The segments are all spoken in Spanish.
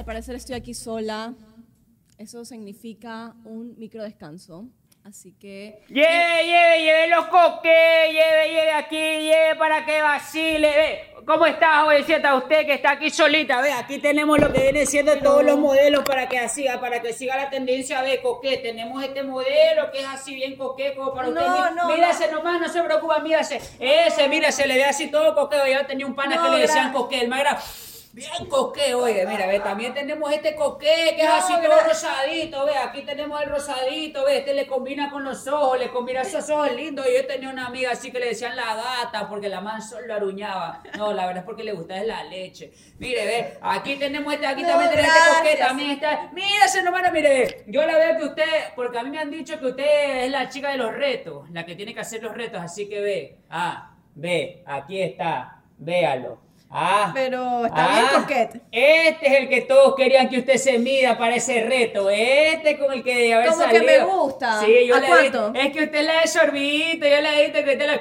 Al parecer estoy aquí sola. Eso significa un micro descanso. Así que. Lleve, lleve, lleve los coques, lleve, lleve aquí, lleve para que vacile. Ve, ¿Cómo está, jovencita? Usted que está aquí solita, ve, aquí tenemos lo que viene siendo todos los modelos para que siga, para que siga la tendencia de coque. Tenemos este modelo que es así bien coque, como para usted. No, Mi- no, mírase nomás, no se preocupa, mírase. Ese, mira, se le ve así todo coqueo. Yo tenía un pana No, que le decían coque, el más era bien coque, oye, mira, ve, también tenemos este coque que es así todo rosadito, ve, aquí tenemos el rosadito, ve, este le combina con los ojos, le combina esos ojos lindos. Yo tenía una amiga así que le decían la gata porque la man solo lo aruñaba. No, la verdad es porque le gusta es la leche. Mire, ve, aquí tenemos este, aquí No, también tenemos este coque, también está. Mírase nomás, mire, yo la veo que usted, porque a mí me han dicho que usted es la chica de los retos, la que tiene que hacer los retos, así que ve, ah, ve, aquí está, véalo. Ah, Pero está bien coquete. Este es el que todos querían que usted se mida para ese reto. Este con el que debe haber Como que salido. me gusta. Sí, yo ¿A le cuánto? Es que usted la de sorbito, yo le he visto que usted la...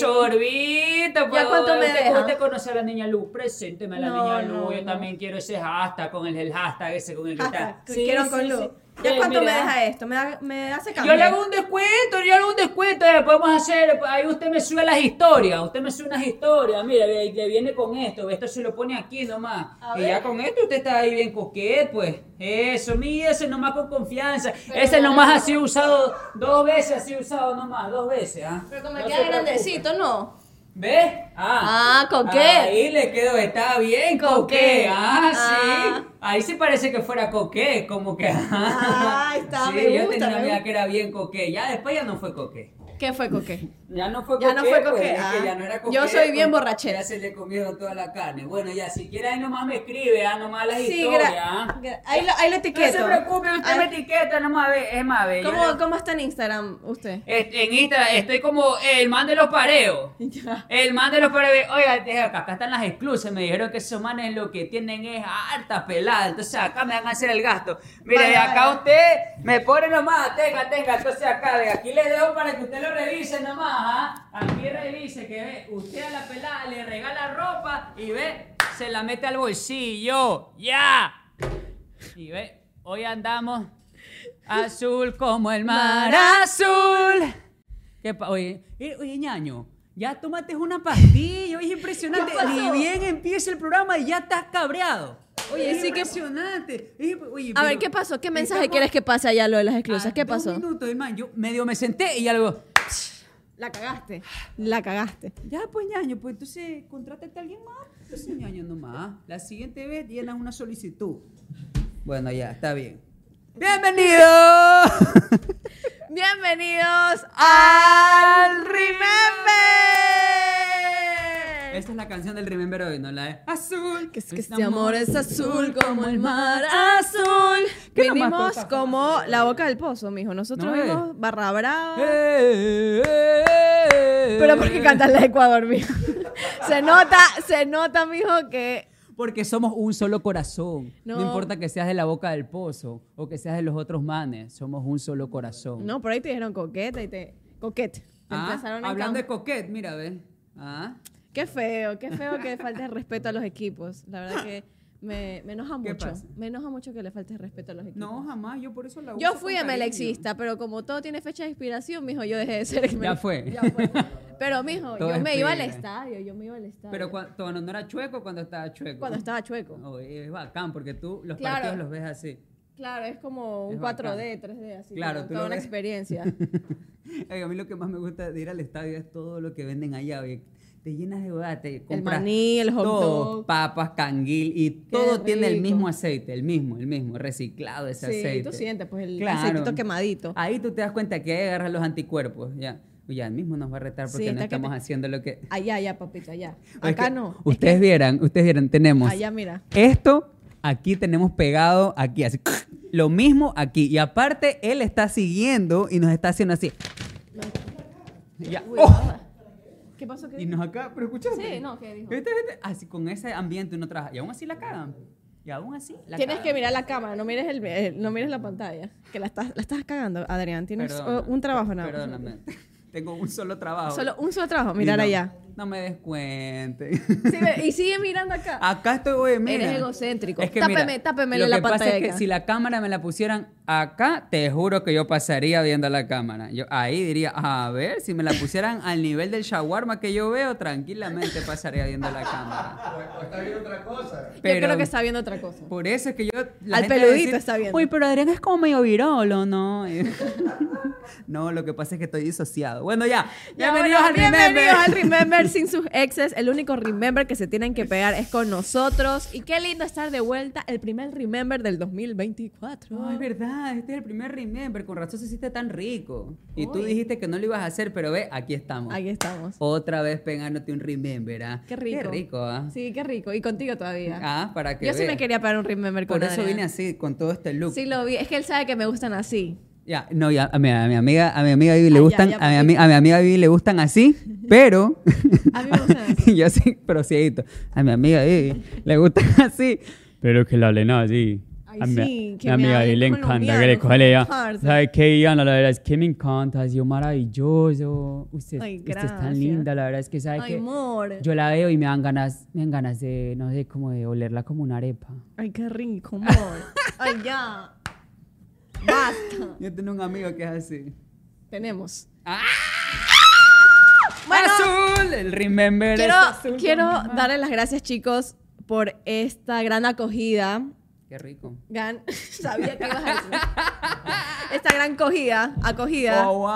Sorbito, pues, cuánto me deja? usted conoce a la niña Luz, presénteme a la No, niña Luz. no, yo no. también quiero ese hashtag con el, el hashtag ese con el que está. Que quiero con luz. ¿Ya Sí, cuánto mira. me deja esto? ¿Me, da- me hace Yo cambio? le hago un descuento, yo le hago un descuento, eh, podemos hacer, ahí usted me sube las historias, usted me sube unas historias, mire, ve, que viene con esto, esto se lo pone aquí nomás. A y ver. ya con esto usted está ahí bien coquet, pues. Eso, mire, ese nomás con confianza. ese nomás ha sido usado dos veces, ha sido usado nomás, dos veces, ¿ah? Pero me No queda grandecito, ¿no? ¿Ves? Ah, Ah, coquet. Ahí le quedó, está bien Coquet. coquet. Ah, Ah. sí. Ahí sí parece que fuera coquet, como que. Ah, está, sí, me yo tenía una amiga que era bien coquet. Ya después ya no fue coquet. ¿Qué fue coque? Ya no fue Ya coquet. no fue pues, coquet, es que ah. ya no era Yo soy bien pues, borrachera. Ya se le comieron toda la carne. Bueno, ya, si quiere ahí nomás me escribe, ah, nomás las Sí, historias. ah. ahí, lo, ahí lo No se preocupe, usted Ay, me etiqueta nomás, ve, es más, yo ¿Cómo, ¿Cómo está en Instagram usted? Este, en Instagram estoy como el man de los pareos. Ya. El man de los pareos. Oiga, acá, están las exclusas. Me dijeron que esos manes lo que tienen es harta pelada. Entonces acá me van a hacer el gasto. Mire, acá usted me pone nomás. Tenga, tenga. Entonces acá, ve, aquí le dejo para que usted lo revise nomás. ¿ah? Aquí revise que ve, usted a la pelada le regala ropa y ve, se la mete al bolsillo. ¡Ya! Y ve, hoy andamos azul como el mar azul. ¿Qué oye, eh, oye, ñaño, ya tómate una pastilla, oye, es impresionante. ¿Qué? Ni bien empieza el programa y ya estás cabreado. Oye, Es sí impresionante. Oye, A ver, pero ¿qué pasó? ¿Qué mensaje estamos quieres que pase allá lo de las exclusas? ¿Qué dos pasó? minutos, hermano. Yo medio me senté y ya luego, La cagaste. La cagaste. ya pues, ñaño, pues entonces contrátate a alguien más. Entonces, ñaño, nomás. La siguiente vez llenas una solicitud. Bueno, ya, está bien. ¡Bienvenido! Bienvenidos al Remember. Esta es la canción del Remember hoy, ¿no? La de Azul. Que es que este amor es azul como el mar azul. ¿Qué nomás Vinimos cosas como la boca del pozo, mijo. Nosotros No, eh. vimos Barra Brava. Eh, eh, eh. Pero ¿por qué cantas la de Ecuador, mijo? se nota, se nota, mijo, que Porque somos un solo corazón. No. No. importa que seas de la boca del pozo o que seas de los otros manes, somos un solo corazón. No, por ahí te dijeron coqueta y te. Coquete. Te Ah, hablando de coquet, mira, ve. Ah, Qué feo, qué feo que falte respeto a los equipos. La verdad que me, me enoja ¿Qué mucho. Me enoja mucho que le falte respeto a los equipos. no, jamás, yo por eso la uso Yo fui con. MLXista, pero como todo tiene fecha de expiración, mijo, yo dejé de ser Ya fue. Ya fue. Pero, mijo, Todo yo me iba al estadio, yo me iba al estadio. Pero cuando, no era chueco, cuando estaba chueco. Cuando estaba chueco. Oye, es bacán, porque tú los Claro. partidos los ves así. Claro, es como un Es 4D, 3D, así. Claro, toda una ves. experiencia. Ay, a mí lo que más me gusta de ir al estadio es todo lo que venden allá. oye. Te llenas de hueá, te compras maní, el hot todo, dog. papas, canguil y todo tiene el mismo aceite, el mismo, el mismo, reciclado ese sí, aceite. tú sientes, pues, el Claro. aceitito quemadito. Ahí tú te das cuenta que ahí agarras los anticuerpos, ya. Ya, el mismo nos va a retar porque Sí, no estamos te- haciendo lo que... Allá, allá, papito, allá. Es Acá que no. es Ustedes que vieran, ustedes vieran, tenemos Allá, mira. esto, aquí tenemos pegado, aquí, así. Lo mismo aquí. Y aparte, él está siguiendo y nos está haciendo así. Ya. Uy, ¡Oh! ¿Qué pasó? ¿Qué Y nos acá, pero escuchaste. Sí, no, ¿qué dijo? Así con ese ambiente uno trabaja. Y aún así la cagan. Y aún así la Tienes cagan. que mirar la cámara, no mires, el, no mires la pantalla. Que la estás, la estás cagando, Adrián. Tienes Perdona, uh, un trabajo nada más. Perdóname. Tengo un solo trabajo. Solo un solo trabajo, mirar no, allá. No me descuente. Sí, y sigue mirando acá. Acá estoy, oye, mira. Eres egocéntrico. Es que Tápeme- mira, tápemelo lo la que pasa pantalla es que si la cámara me la pusieran acá, te juro que yo pasaría viendo la cámara. Yo ahí diría, a ver, si me la pusieran al nivel del shawarma que yo veo, tranquilamente pasaría viendo la cámara. O está viendo otra cosa. Yo creo que está viendo otra cosa. Por eso es que yo... la Al peludito está viendo. Uy, pero Adrián es como medio virolo, ¿no? no, lo que pasa es que estoy disociado. Bueno, ya. Ya, Bienvenidos bueno, al bienvenidos Remember. al Remember sin sus exes. El único Remember que se tienen que pegar es con nosotros. Y qué lindo estar de vuelta. El primer Remember del 2024. No, es verdad, este es el primer Remember. Con razón se hiciste tan rico. Y tú dijiste que no lo ibas a hacer, pero ve, aquí estamos. Aquí estamos. Otra vez pegándote un Remember, ¿ah? Qué rico. Qué rico, ¿ah? Sí, qué rico. Y contigo todavía. Ah, para que Yo sí me quería pegar un Remember con Por eso Adrián. vine así, con todo este look. Sí, lo vi. Es que él sabe que me gustan así. Ya, no, ya, a mi, a mi amiga, a mi amiga Vivi le Ah, ya, gustan, ya, a, mi, ami- a mi amiga Vivi le gustan así, pero A mí me gustan así. yo sí, pero cieguito. A mi amiga Vivi le gustan así, pero que la hablen así. Ay, a mi, sí, que mi me amiga hablen Vivi le encanta que colombiano, le coja ella. parce. ¿Sabe qué, Diana? La verdad es que me encanta, ha sido maravilloso. Usted, Ay, usted es tan linda, la verdad es que sabe Ay, que amor. yo la veo y me dan ganas, me dan ganas de, no sé, como de olerla como una arepa. Ay, qué rico, amor. Ay, ya. Basta. Yo tengo un amigo que es así. Tenemos. ¡Ah! Bueno, azul, el remember Quiero, azul quiero darles las gracias, chicos, por esta gran acogida. Qué rico. Gran, sabía que ibas a decir. Esta gran cogida, acogida. Oh.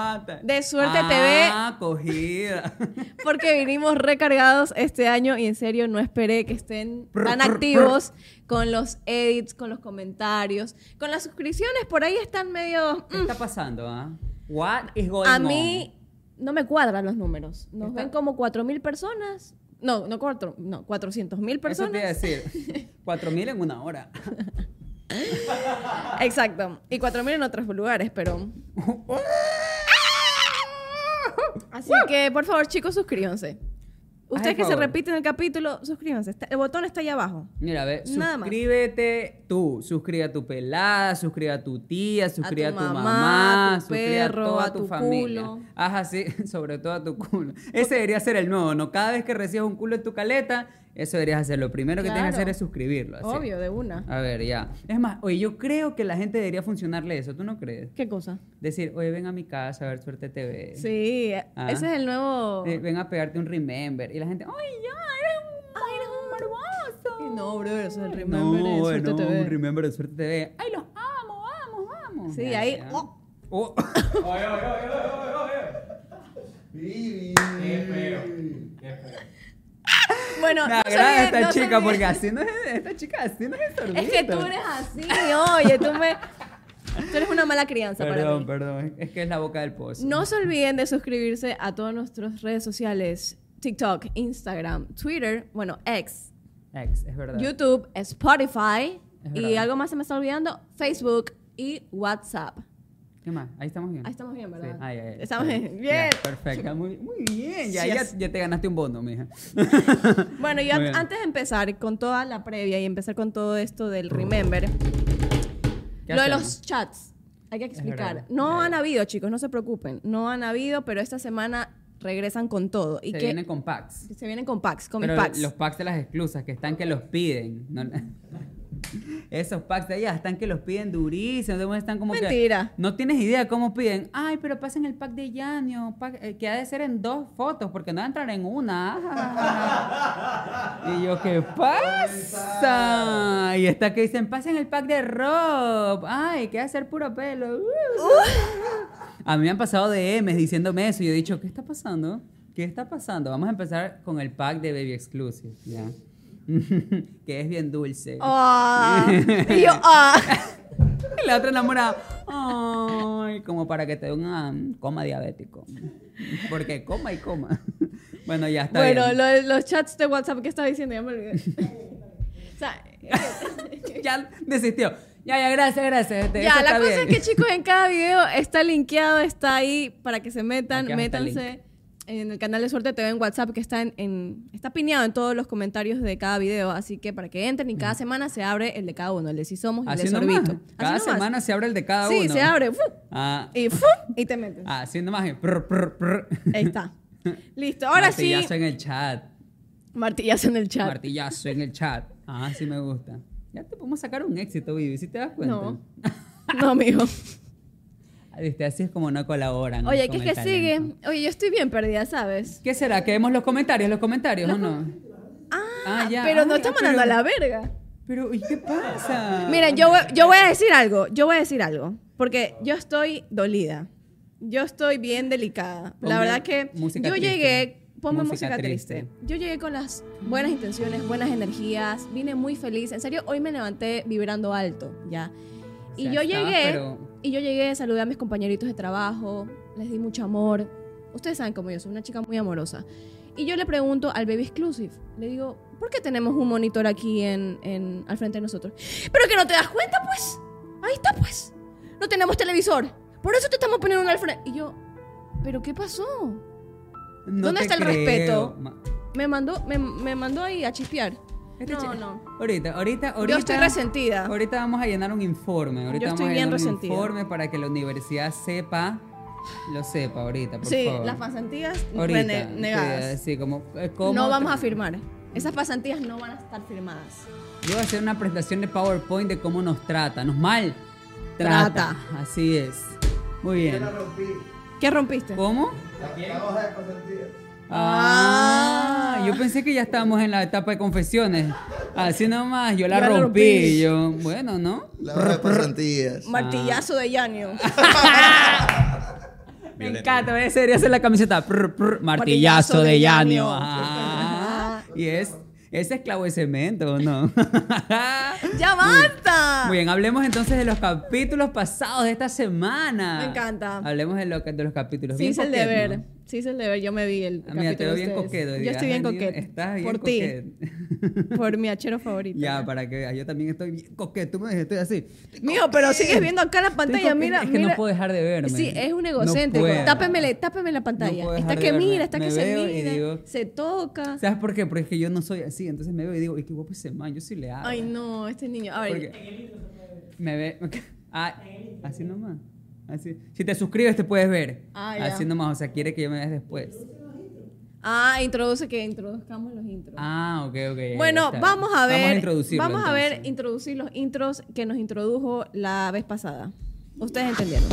De Suerte ah, cogida. Porque vinimos recargados este año y en serio no esperé que estén tan activos con los edits, con los comentarios, con las suscripciones. Por ahí están medio... ¿Qué mm. está pasando, ah? What is going A on? mí no me cuadran los números. Nos ven como 4.000 personas. No, no, cuatro, no 400 mil Eso te iba a personas. decir. Cuatro mil en una hora. Exacto. Y 4.000 en otros lugares, pero... Así que, por favor, chicos, suscríbanse. Ustedes que se repiten el capítulo, suscríbanse. Está- El botón está ahí abajo. Mira, ve, Nada más. suscríbete tú. Suscríbete a tu pelada, suscríbete a tu tía, suscríbete a tu, mamá, a tu suscríbete perro, a toda a tu, tu familia. culo. Haz así, sobre todo a tu culo. Ese debería ser el nuevo, ¿no? Cada vez que recibas un culo en tu caleta, eso deberías hacer. Lo primero que tienes que Claro. hacer es suscribirlo. así. Obvio, de una. A ver, ya. Es más, oye, yo creo que la gente debería funcionarle eso. ¿Tú no crees? ¿Qué cosa? Decir, oye, ven a mi casa a ver Suerte TV. Sí, Ah. ese es el nuevo... Eh, ven a pegarte un remember. Y la gente, ¡ay, ya! ¡Eres un, Ay, eres un hermoso! No, bro, eso es el No, Remember de Suerte no, TV. un remember de Suerte TV. ¡Ay, los amo, vamos, vamos! Sí, Ya, ahí- ya. oh. Oh. Vivi. Qué feo. Qué feo. Bueno, Me no agrada esta no chica porque así no es, esta chica así no es Es sorbito. que tú eres así, oye, tú me... Tú eres una mala crianza para Perdón, mí. perdón, es que es la boca del pozo. No se olviden de suscribirse a todas nuestras redes sociales. TikTok, Instagram, Twitter, bueno, X, Ex, es verdad. YouTube, Spotify Es y verdad. algo más se me está olvidando, Facebook y WhatsApp. ¿Qué más? Ahí estamos bien. Ahí estamos bien, ¿verdad? Sí. Ah, ya. Estamos bien. Bien. Ya, perfecto, muy, muy bien. Ya, ya, ya te ganaste un bono, mija. Bueno, y Muy an- bien. antes de empezar con toda la previa y empezar con todo esto del Remember, ¿Qué lo de los chats, hay que explicar. No han habido, chicos, no se preocupen. No han habido, pero esta semana regresan con todo. Y Se que vienen con packs. se vienen con packs, con mis Pero packs. los packs de las exclusas, que están que los piden. No- Esos packs de allá están que los piden durísimos. de Están como Mentira. que. No tienes idea cómo piden. Ay, pero pasen el pack de Yanio. pack- eh, que ha de ser en dos fotos, porque no va a entrar en una. y yo, ¿qué pasa? Y está que dicen, pasen el pack de Rob. Ay, que va a ser puro pelo. A mí me han pasado DMs diciéndome eso y yo he dicho, ¿qué está pasando? ¿Qué está pasando? Vamos a empezar con el pack de Baby Exclusive, ¿ya? que es bien dulce. Ah, y yo, ah. La otra enamorada, ay, como para que te dé un coma diabético. Porque coma y coma. bueno, ya está Bueno, lo los chats de WhatsApp que estaba diciendo, ya me olvidé. o sea, ya desistió. Ya, ya, gracias, gracias. este, ya, la cosa bien. es que chicos, en cada video está linkeado, está ahí para que se metan, Aquí métanse. En el canal de Suerte TV en WhatsApp que está en, en- está pineado en todos los comentarios de cada video, así que para que entren y cada semana se abre el de cada uno, el de Si Somos y el de. Sorbito. Cada nomás. semana se abre el de cada sí, uno. se abre. Ah, y y te metes. ah, prr, prr, prr. Ahí está. Listo, ahora sí. Martillazo en el chat. Martillazo en el chat. Martillazo en el chat. Ah, sí me gusta. Ya te podemos sacar un éxito, Vivi, si te das cuenta. No. No, amigo. Viste, Así es como no colaboran. Oye, ¿qué es que sigue? Oye, yo estoy bien perdida, ¿sabes? ¿Qué será? ¿Que vemos los comentarios? ¿Los comentarios o no? Ah, Ah, ya. pero nos Ay, está ah, mandando pero- a la verga. Pero, ¿y qué pasa? Miren, yo, yo voy a decir algo, yo voy a decir algo, porque yo estoy dolida. Yo estoy bien delicada. La verdad que música yo llegué, ponme Música música, triste. triste. Yo llegué con las buenas intenciones, buenas energías, vine muy feliz. En serio, hoy me levanté vibrando alto, ¿ya? Y O sea, yo llegué, pero- y yo llegué, saludé a mis compañeritos de trabajo, les di mucho amor. Ustedes saben cómo yo soy, una chica muy amorosa. Y yo le pregunto al Baby Exclusive, le digo, ¿por qué tenemos un monitor aquí en, en- al frente de nosotros? Pero que no te das cuenta, pues. Ahí está, pues. No tenemos televisor. Por eso te estamos poniendo uno al frente. Y yo, ¿pero qué pasó? No ¿Dónde está el creo. respeto? Ma- Me mandó, me, me mandó ahí a chispear. Este No, no. Ahorita, ahorita, ahorita. Yo estoy resentida. Ahorita vamos a llenar un informe. Ahorita Yo vamos estoy a bien llenar un resentida. informe para que la universidad sepa, lo sepa ahorita, por Sí, favor. las pasantías Ahorita. rene- negadas. Sí, sí, como, eh, ¿cómo No vamos a firmar. Esas pasantías no van a estar firmadas. Yo voy a hacer una presentación de PowerPoint de cómo nos trata. Nos mal Trata. trata. Así es. Muy bien. Yo la rompí. ¿Qué rompiste? ¿Cómo? La, la hoja de pasantía. Ah, Ah. yo pensé que ya estábamos en la etapa de confesiones. Así nomás, yo la Yo la rompí. rompí. Yo, bueno, ¿no? La de. Martillazo de Yanio. Me encanta, esa debería ser la camiseta. Prr, prr, martillazo Martillazo de de Yanio. Ah, y es, es esclavo de cemento, ¿o ¿no? ¡Ya basta! Muy bien, hablemos entonces de los capítulos pasados de esta semana. Me encanta. Hablemos de, lo de los capítulos. Hice el deber. ¿no? Sí hice el deber. Yo me vi el Ah, Mira, te veo bien coqueto. Yo estoy bien coqueta. Estás bien Por ti. coqueto. Por mi achero favorito. ya, para que veas, yo también estoy bien coqueto. Tú me estoy así. Mijo, pero sigues viendo acá la pantalla. coqueto. Mira, Es que no puedo dejar de verme. Sí, es un No egocéntrico. puedo. tápemele, tápeme la pantalla. está que mira, está que se mira, se toca. ¿Sabes por qué? Porque es que yo no soy así. Entonces me veo y digo, "Ay, qué guapo ese man. Yo sí le hago. Ay, no, este niño. A ver, me ve. Ah, así nomás. Así. Si te suscribes, te puedes ver. Ah, ya. así nomás. O sea, quiere que yo me veas después. Ah, introduce que introduzcamos los intros. Ah, ok, ok. bueno, vamos a ver. Vamos a introducirlo. vamos a ver, introducir los intros que nos introdujo la vez pasada. Ustedes entendieron.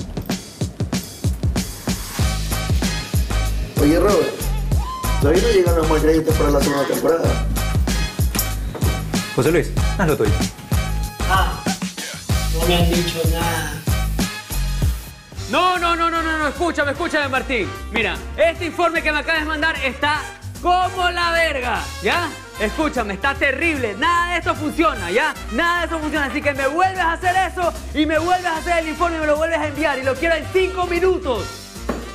Oye, Robert. Todavía no llegan los más créditos para la segunda temporada. José Luis, hazlo tuyo. Ah, no me han dicho nada. No, no, no, no, no, no, escúchame, escúchame, Martín. Mira, este informe que me acabas de mandar está como la verga, ¿ya? Escúchame, está terrible. Nada de esto funciona, ¿ya? Nada de esto funciona. Así que me vuelves a hacer eso y me vuelves a hacer el informe y me lo vuelves a enviar. Y lo quiero en cinco minutos.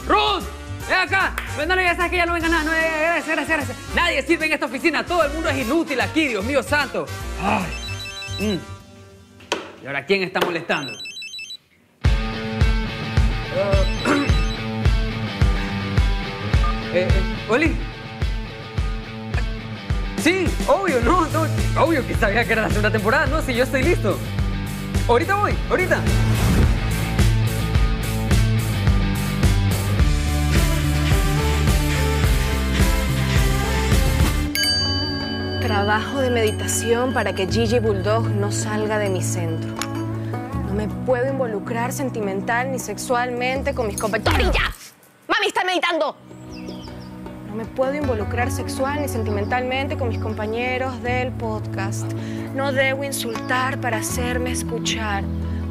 ¡Ruth! ¡Ven acá! No, ya sabes que ya no venga nada. No, gracias, gracias, gracias. Nadie sirve en esta oficina. Todo el mundo es inútil aquí, Dios mío santo. Ay. Mm. ¿Y ahora quién está molestando? Eh, eh, Oli. Sí, obvio, no, no, obvio que sabía que era la segunda temporada, no, si yo estoy listo. Ahorita voy, ahorita. Trabajo de meditación para que Gigi Bulldog no salga de mi centro. No me puedo involucrar sentimental ni sexualmente con mis compañeros. ya! ¡Mami, está meditando! No me puedo involucrar sexual ni sentimentalmente con mis compañeros del podcast. No debo insultar para hacerme escuchar.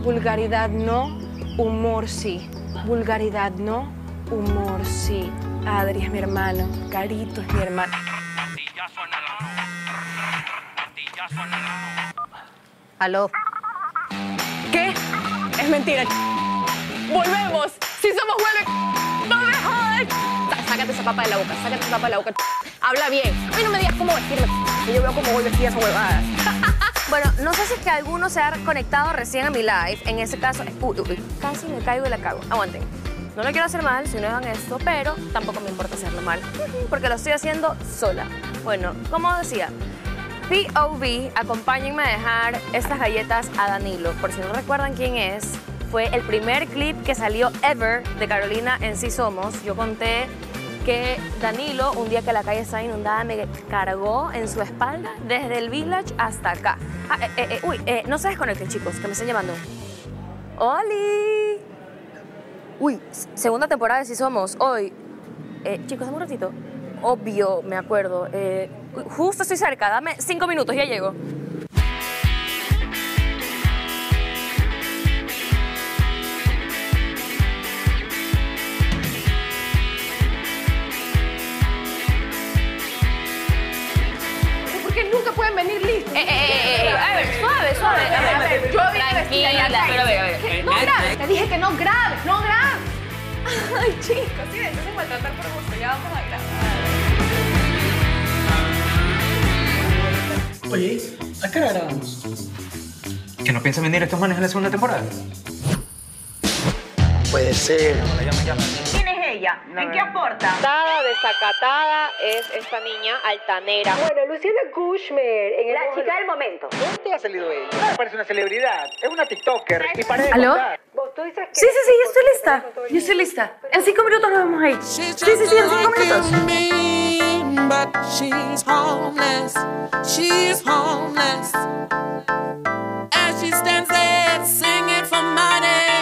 Vulgaridad no, humor sí. Vulgaridad no, humor sí. Adri es mi hermano, Carito es mi hermano. ¿Aló? ¿Qué? Es mentira. ¡Volvemos! ¡Si somos vuelve! ¡No me jodas! Sácate esa papa de la boca, sácate esa papa de la boca. Habla bien. A mí no me digas cómo vestirme. Yo veo cómo voy vestida esa huevada. Bueno, no sé si es que alguno se ha conectado recién a mi live. En ese caso, uy, casi me caigo y la cago. Aguanten. No le quiero hacer mal si no hagan esto, pero tampoco me importa hacerlo mal, porque lo estoy haciendo sola. Bueno, como decía, POV, acompáñenme a dejar estas galletas a Danilo. Por si no recuerdan quién es, fue el primer clip que salió ever de Carolina en Sí Somos. Yo conté que Danilo, un día que la calle estaba inundada, me cargó en su espalda desde el village hasta acá. Ah, eh, eh, eh, uy, eh, no se desconecten, chicos, que me están llamando. ¡Oli! Uy, segunda temporada de Sí Somos. Hoy. Chicos, dame un ratito. Obvio, me acuerdo. Eh, justo estoy cerca, dame cinco minutos, ya llego. ¿Por qué nunca pueden venir listos? Eh, eh, eh, eh, a ver, suave, suave. A ver, Yo vine vestida ya, tranquila, pero a ver, a ver. No grabes. Te dije que no grabes, no grabes. Ay, chicos, sí, entonces maltratar por gusto, ya vamos a grabar. Oye, ¿a qué hora grabamos? ¿Que no piensan venir estos manes en la segunda temporada? Puede ser. ¿Quién es ella? ¿En qué aporta? Desacatada, desacatada es esta niña altanera. Bueno, Luciana Kushmer, en la chica del momento. ¿Dónde ha salido ella? No parece una celebridad. Es una TikToker. Y parece ¿Aló? tú dices que- Sí, sí, sí, yo estoy lista. Yo estoy lista. En cinco minutos nos vemos ahí. Sí, sí, sí, en cinco minutos. But she's homeless. She's homeless. As she stands there singing for money.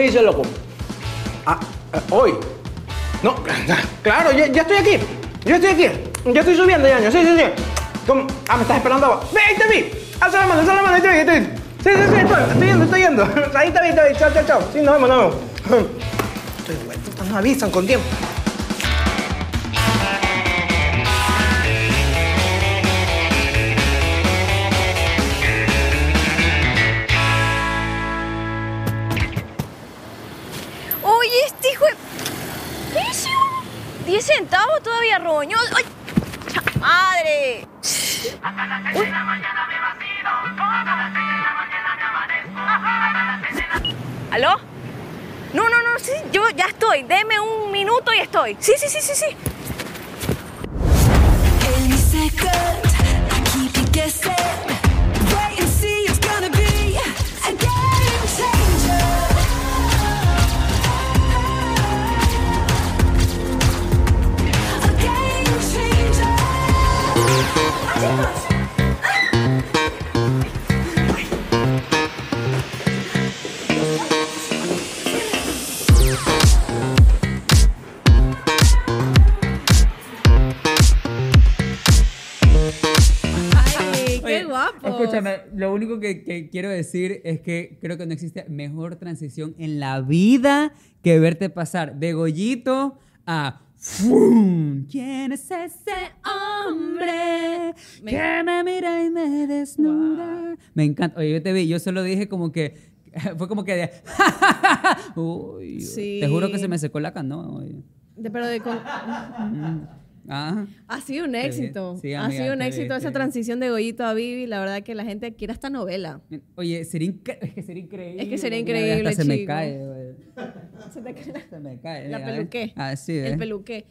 ¿Qué dice loco? Ah, eh, hoy. No, claro, ya, ya estoy aquí. Yo estoy aquí. Ya estoy subiendo año. Sí, sí, sí. ¿Cómo? Ah, me estás esperando abajo. ¡Ve, ahí te vi! ¡Alza la mano, alza la mano! Ahí te vi, ahí te vi. Sí, sí, sí, estoy, estoy yendo, estoy yendo. Ahí te vi, te vi. Chao, chao, chao. Sí, nos vemos, nos vemos. Estoy bueno, nos avisan con tiempo. ¡Cha ¡Madre! Uy. ¿Aló? No, no, no, sí, yo ya estoy. Deme un minuto y estoy. Sí, sí, sí, sí, sí. Escúchame, lo único que, que quiero decir es que creo que no existe mejor transición en la vida que verte pasar de Gollito a ¡Fum! ¿Quién es ese hombre Me- que me mira y me desnuda? Me encanta. Oye, yo te vi, yo solo dije como que fue como que de Uy, Sí. te juro que se me secó la canoa. oye. De- pero de con- Ah. ha sido un éxito. Sí, ha sido un éxito bien, esa bien. transición de Goyito a Vivi. La verdad que la gente quiere esta novela. Oye, sería es que sería increíble. Es que sería increíble, Hasta se me cae, güey. Se te cae Se me cae. la peluqué. Así, El ¿ves? peluqué.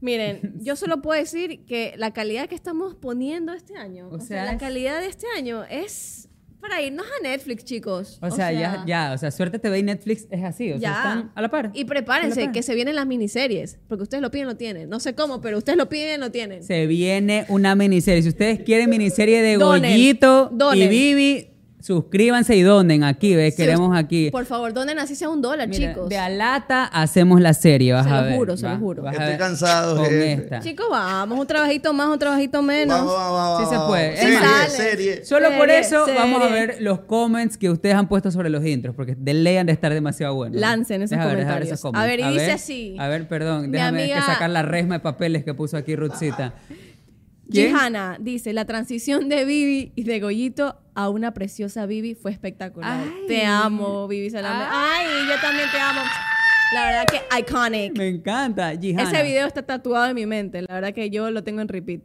Miren, yo solo puedo decir que la calidad que estamos poniendo este año, O o, sea, sea, la calidad de este año es Para irnos a Netflix, chicos. O sea, ya, ya, o sea, Suerte TV y Netflix es así, o sea, Ya. están a la par. Y prepárense, par. que se vienen las miniseries. Porque ustedes lo piden, lo tienen. No sé cómo, pero ustedes lo piden, lo tienen. Se viene una miniserie. Si ustedes quieren miniserie de Goyito y. Vivi, suscríbanse y donen aquí, ¿ves? Sí, Queremos aquí. Por favor, donen así sea un dólar, Mira, chicos. de Alata hacemos la serie, vas Se a lo juro, se lo juro. Estoy ver cansado, Con jefe. esta. Chicos, vamos, un trabajito más, un trabajito menos. Vamos, vamos, vamos. Sí se puede. Es Serie, más, serie. Solo por Serie, eso vamos a ver los comments que ustedes han puesto sobre los intros, porque de ley han de estar demasiado buenos. Lancen esos ver, comentarios. esos comments. A ver, y dice así. A ver, perdón, Mi déjame que amiga- sacar la resma de papeles que puso aquí Ruthcita. Gihana dice, la transición de Vivi y de Goyito a una preciosa Vivi fue espectacular. Ay. Te amo, Vivi Salame. Ay, yo también te amo. La verdad que iconic. Me encanta, Gihana. Ese video está tatuado en mi mente. La verdad que yo lo tengo en repeat.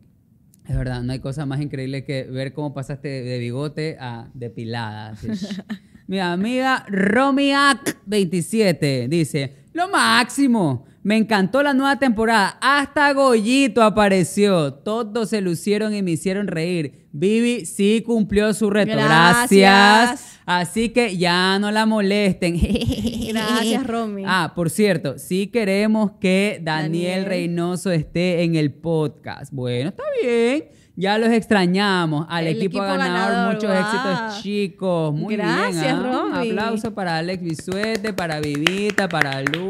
Es verdad, no hay cosa más increíble que ver cómo pasaste de bigote a depilada. Mi amiga Romiac27 dice, lo máximo, me encantó la nueva temporada, hasta Goyito apareció, todos se lucieron y me hicieron reír. Vivi sí cumplió su reto, gracias. Gracias. Así que ya no la molesten. Gracias, Romy. Ah, por cierto, sí queremos que Daniel, Daniel. Reynoso esté en el podcast. Bueno, está bien. Ya los extrañamos. Al El equipo, equipo ganador, ganador, muchos éxitos, chicos. Muy Gracias, bien. ¿ah? Un aplauso para Alex Bisuete, para Vivita, para Lu.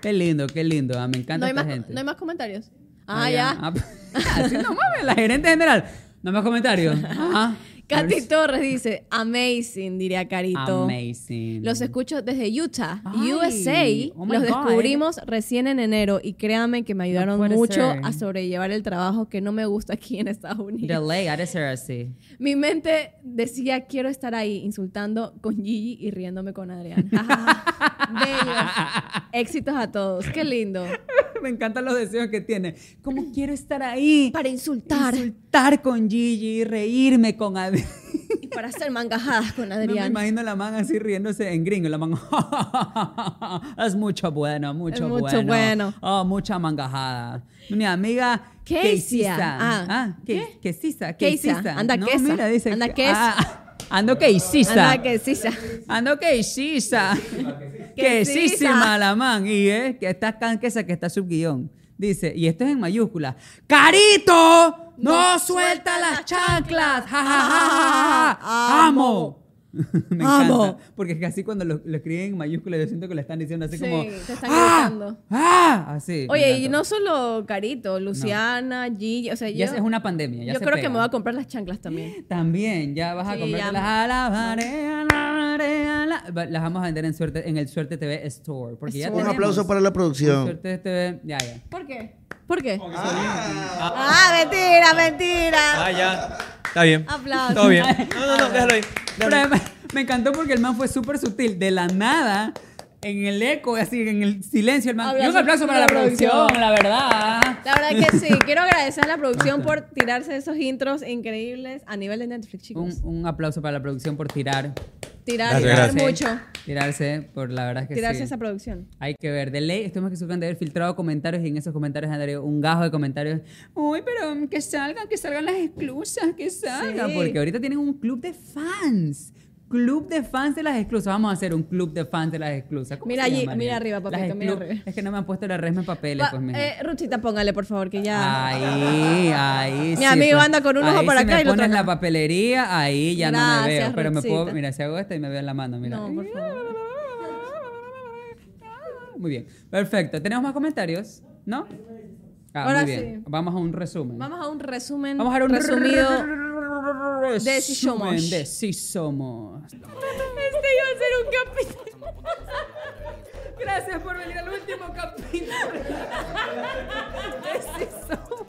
Qué lindo, qué lindo. ah, Me encanta ¿No hay, esta más, gente. ¿No hay más comentarios? Ah, Ah, ya. Ah, Así no mames, la gerente general. No más comentarios. Ajá. Katy Torres dice, amazing, diría Carito. Amazing. Los escucho desde Utah, Ay, USA. oh los God. descubrimos recién en enero y créanme que me ayudaron mucho ser. a sobrellevar el trabajo que no me gusta aquí en Estados Unidos. Delay, ha de ser así. Mi mente decía, quiero estar ahí insultando con Gigi y riéndome con Adrián. Bellos. Éxitos a todos. Qué lindo. Me encantan los deseos que tiene. ¿Cómo quiero estar ahí? Para insultar Insultar con Gigi, reírme con Adrián. Y para hacer mangajadas con No me Adrián. imagino la man así riéndose en gringo. La man. es mucho bueno, mucho, Es mucho bueno. bueno. Oh, mucha mangajada. Mi amiga. Keisisa. Ah, Ah, ¿qué? Keisa. Keisisa. Anda no, quesa. Mira, dice. Anda que- quesa. Ah, ando Keisisa. Anda, que sí, ya. Ando quesisa. Quesísima. Quesísima la man. Y es que está tan quesa que está subguión. Dice, y esto es en mayúscula. ¡Carito! ¡No, suelta las chanclas! ¡Ja, ja, ja, ja, ja! ¡Amo! Me Amo. encanta. Porque es que así cuando lo, lo escriben en mayúscula, yo siento que lo están diciendo así Sí, como. te están ¡Ah! gritando. ¡Ah! Así. Oye, y no solo Carito, Luciana, Gigi, o sea, Ya yo, es una pandemia. Ya yo se creo que me voy a comprar las chanclas también. También, ya vas a Sí, las a la marea, la marea, la- Va- Las vamos a vender en suerte en el Suerte TV Store. Porque ya. Un aplauso para la producción. Suerte TV, ya, ya. ¿Por qué? ¿Por qué? Ah, Ah, mentira, mentira. Ah, ya. Está bien. Aplausos. Todo bien. No, no, no, déjalo ahí. Pero me, me encantó porque el man fue súper sutil. De la nada, en el eco, así, en el silencio, el man. Y un aplauso para la producción, la verdad. La verdad que sí. Quiero agradecer a la producción por tirarse esos intros increíbles a nivel de Netflix, chicos. Un, un aplauso para la producción por tirar. Tirar, tirar mucho. Tirarse, por la verdad es que Tirarse sí. esa producción. Hay que ver. De ley, estamos que suben de haber filtrado comentarios y en esos comentarios han dado un gajo de comentarios. Uy, pero que salgan, que salgan las exclusas, que salgan. Sí. Porque ahorita tienen un club de fans. Club de fans de las exclusas. Vamos a hacer un club de fans de las exclusas. ¿Cómo Mira allí, llamaría? mira arriba, papito, Las mira arriba. Es que no me han puesto la resma en papeles, Pa- pues, mija. eh, Ruchita, póngale, por favor, que ya. Ahí, ahí. Mi sí, amigo pues. anda con un ojo por si acá me y otro pones la papelería, ahí ya no me veo. Pero me puedo, mira, si hago esto y me veo en la mano, mira. No, por favor. Muy bien. Perfecto. ¿Tenemos más comentarios? ¿No? Ah, Ahora muy bien. sí. Vamos a un resumen. Vamos a un resumen. Vamos a dar un resumido. Resumen de Si Somos. de Si Somos. Este iba a ser un capítulo. Gracias por venir al último capítulo. de Si Somos.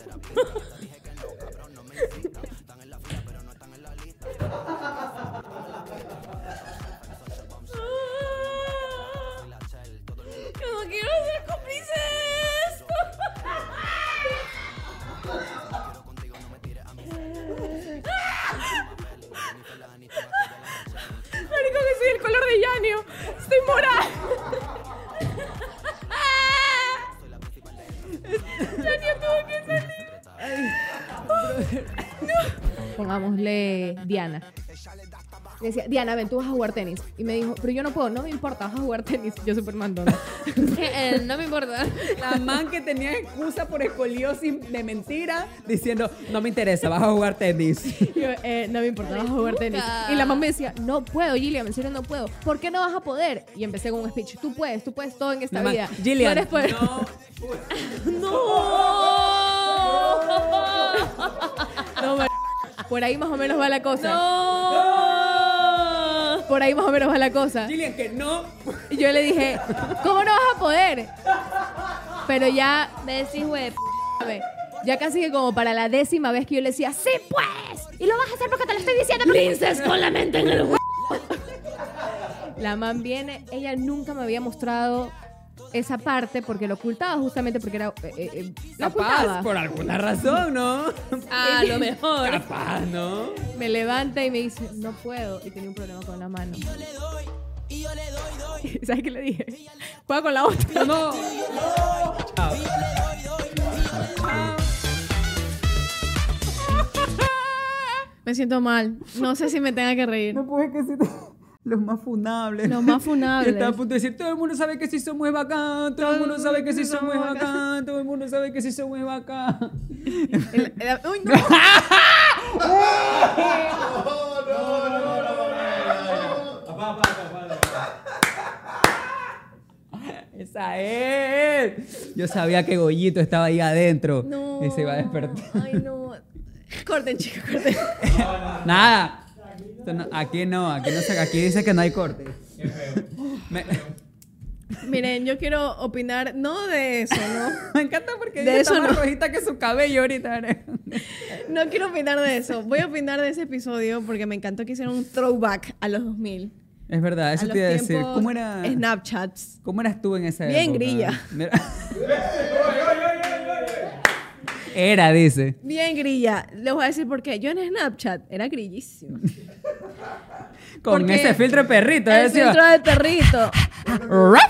Pongámosle Diana. Y decía, Diana, ven, tú vas a jugar tenis. Y me dijo, pero yo no puedo, no me importa, vas a jugar tenis. Yo súper mandona. Eh, no me importa. La man que tenía excusa por escoliosis de mentira diciendo, no me interesa, vas a jugar tenis. Yo, eh, no me importa, vas a jugar tenis. Y la mamá me decía, no puedo, Gillian, en serio no puedo. ¿Por qué no vas a poder? Y empecé con un speech, tú puedes, tú puedes todo en esta man, vida. Gillian, Tú eres poder- No, mar- por ahí más o menos va la cosa. Por ahí más o menos va la cosa. Gillian, que no. Y yo le dije, ¿cómo no vas a poder? Pero ya, decís, güey, p- ya casi que como para la décima vez que yo le decía, sí, pues. Y lo vas a hacer porque te lo estoy diciendo. Princess con la mente en el La man viene, ella nunca me había mostrado esa parte porque lo ocultaba justamente porque era... eh, eh, eh, la ocultaba. Capaz, por alguna razón, ¿no? A lo mejor. Capaz, ¿no? Me levanta y me dice, no puedo. Y tenía un problema con la mano. ¿Sabes qué le dije? Juega con la otra. No. Me siento mal. No sé si me tenga que reír. No puede que sí. Los más funables. Los más funables. Estaba a punto de decir, todo el mundo sabe que sí somos bacán, todo el mundo sabe que sí somos bacán, todo el mundo sabe que sí somos bacán. El- el- uy, no. Esa es. Yo sabía que Goyito estaba ahí adentro No. y se iba a despertar. Ay, no. Corten, chicos, corten. Nada. Esto no- aquí no, aquí no se, aquí dice que no hay corte. Me, Miren, yo quiero opinar, no de eso, ¿no? me encanta porque De ella eso está más no. rojita que su cabello ahorita. ¿no? Quiero opinar de eso. Voy a opinar de ese episodio porque me encantó que hicieron un throwback a los 2000. Es verdad, eso a te iba a decir. ¿Cómo era? Snapchats. ¿Cómo eras tú en esa Bien época? grilla. Mira. Era, dice. Bien grilla. Les voy a decir por qué. Yo en Snapchat era grillísima. Con Porque ese filtro de perrito. El decía, filtro del perrito. "Ruff".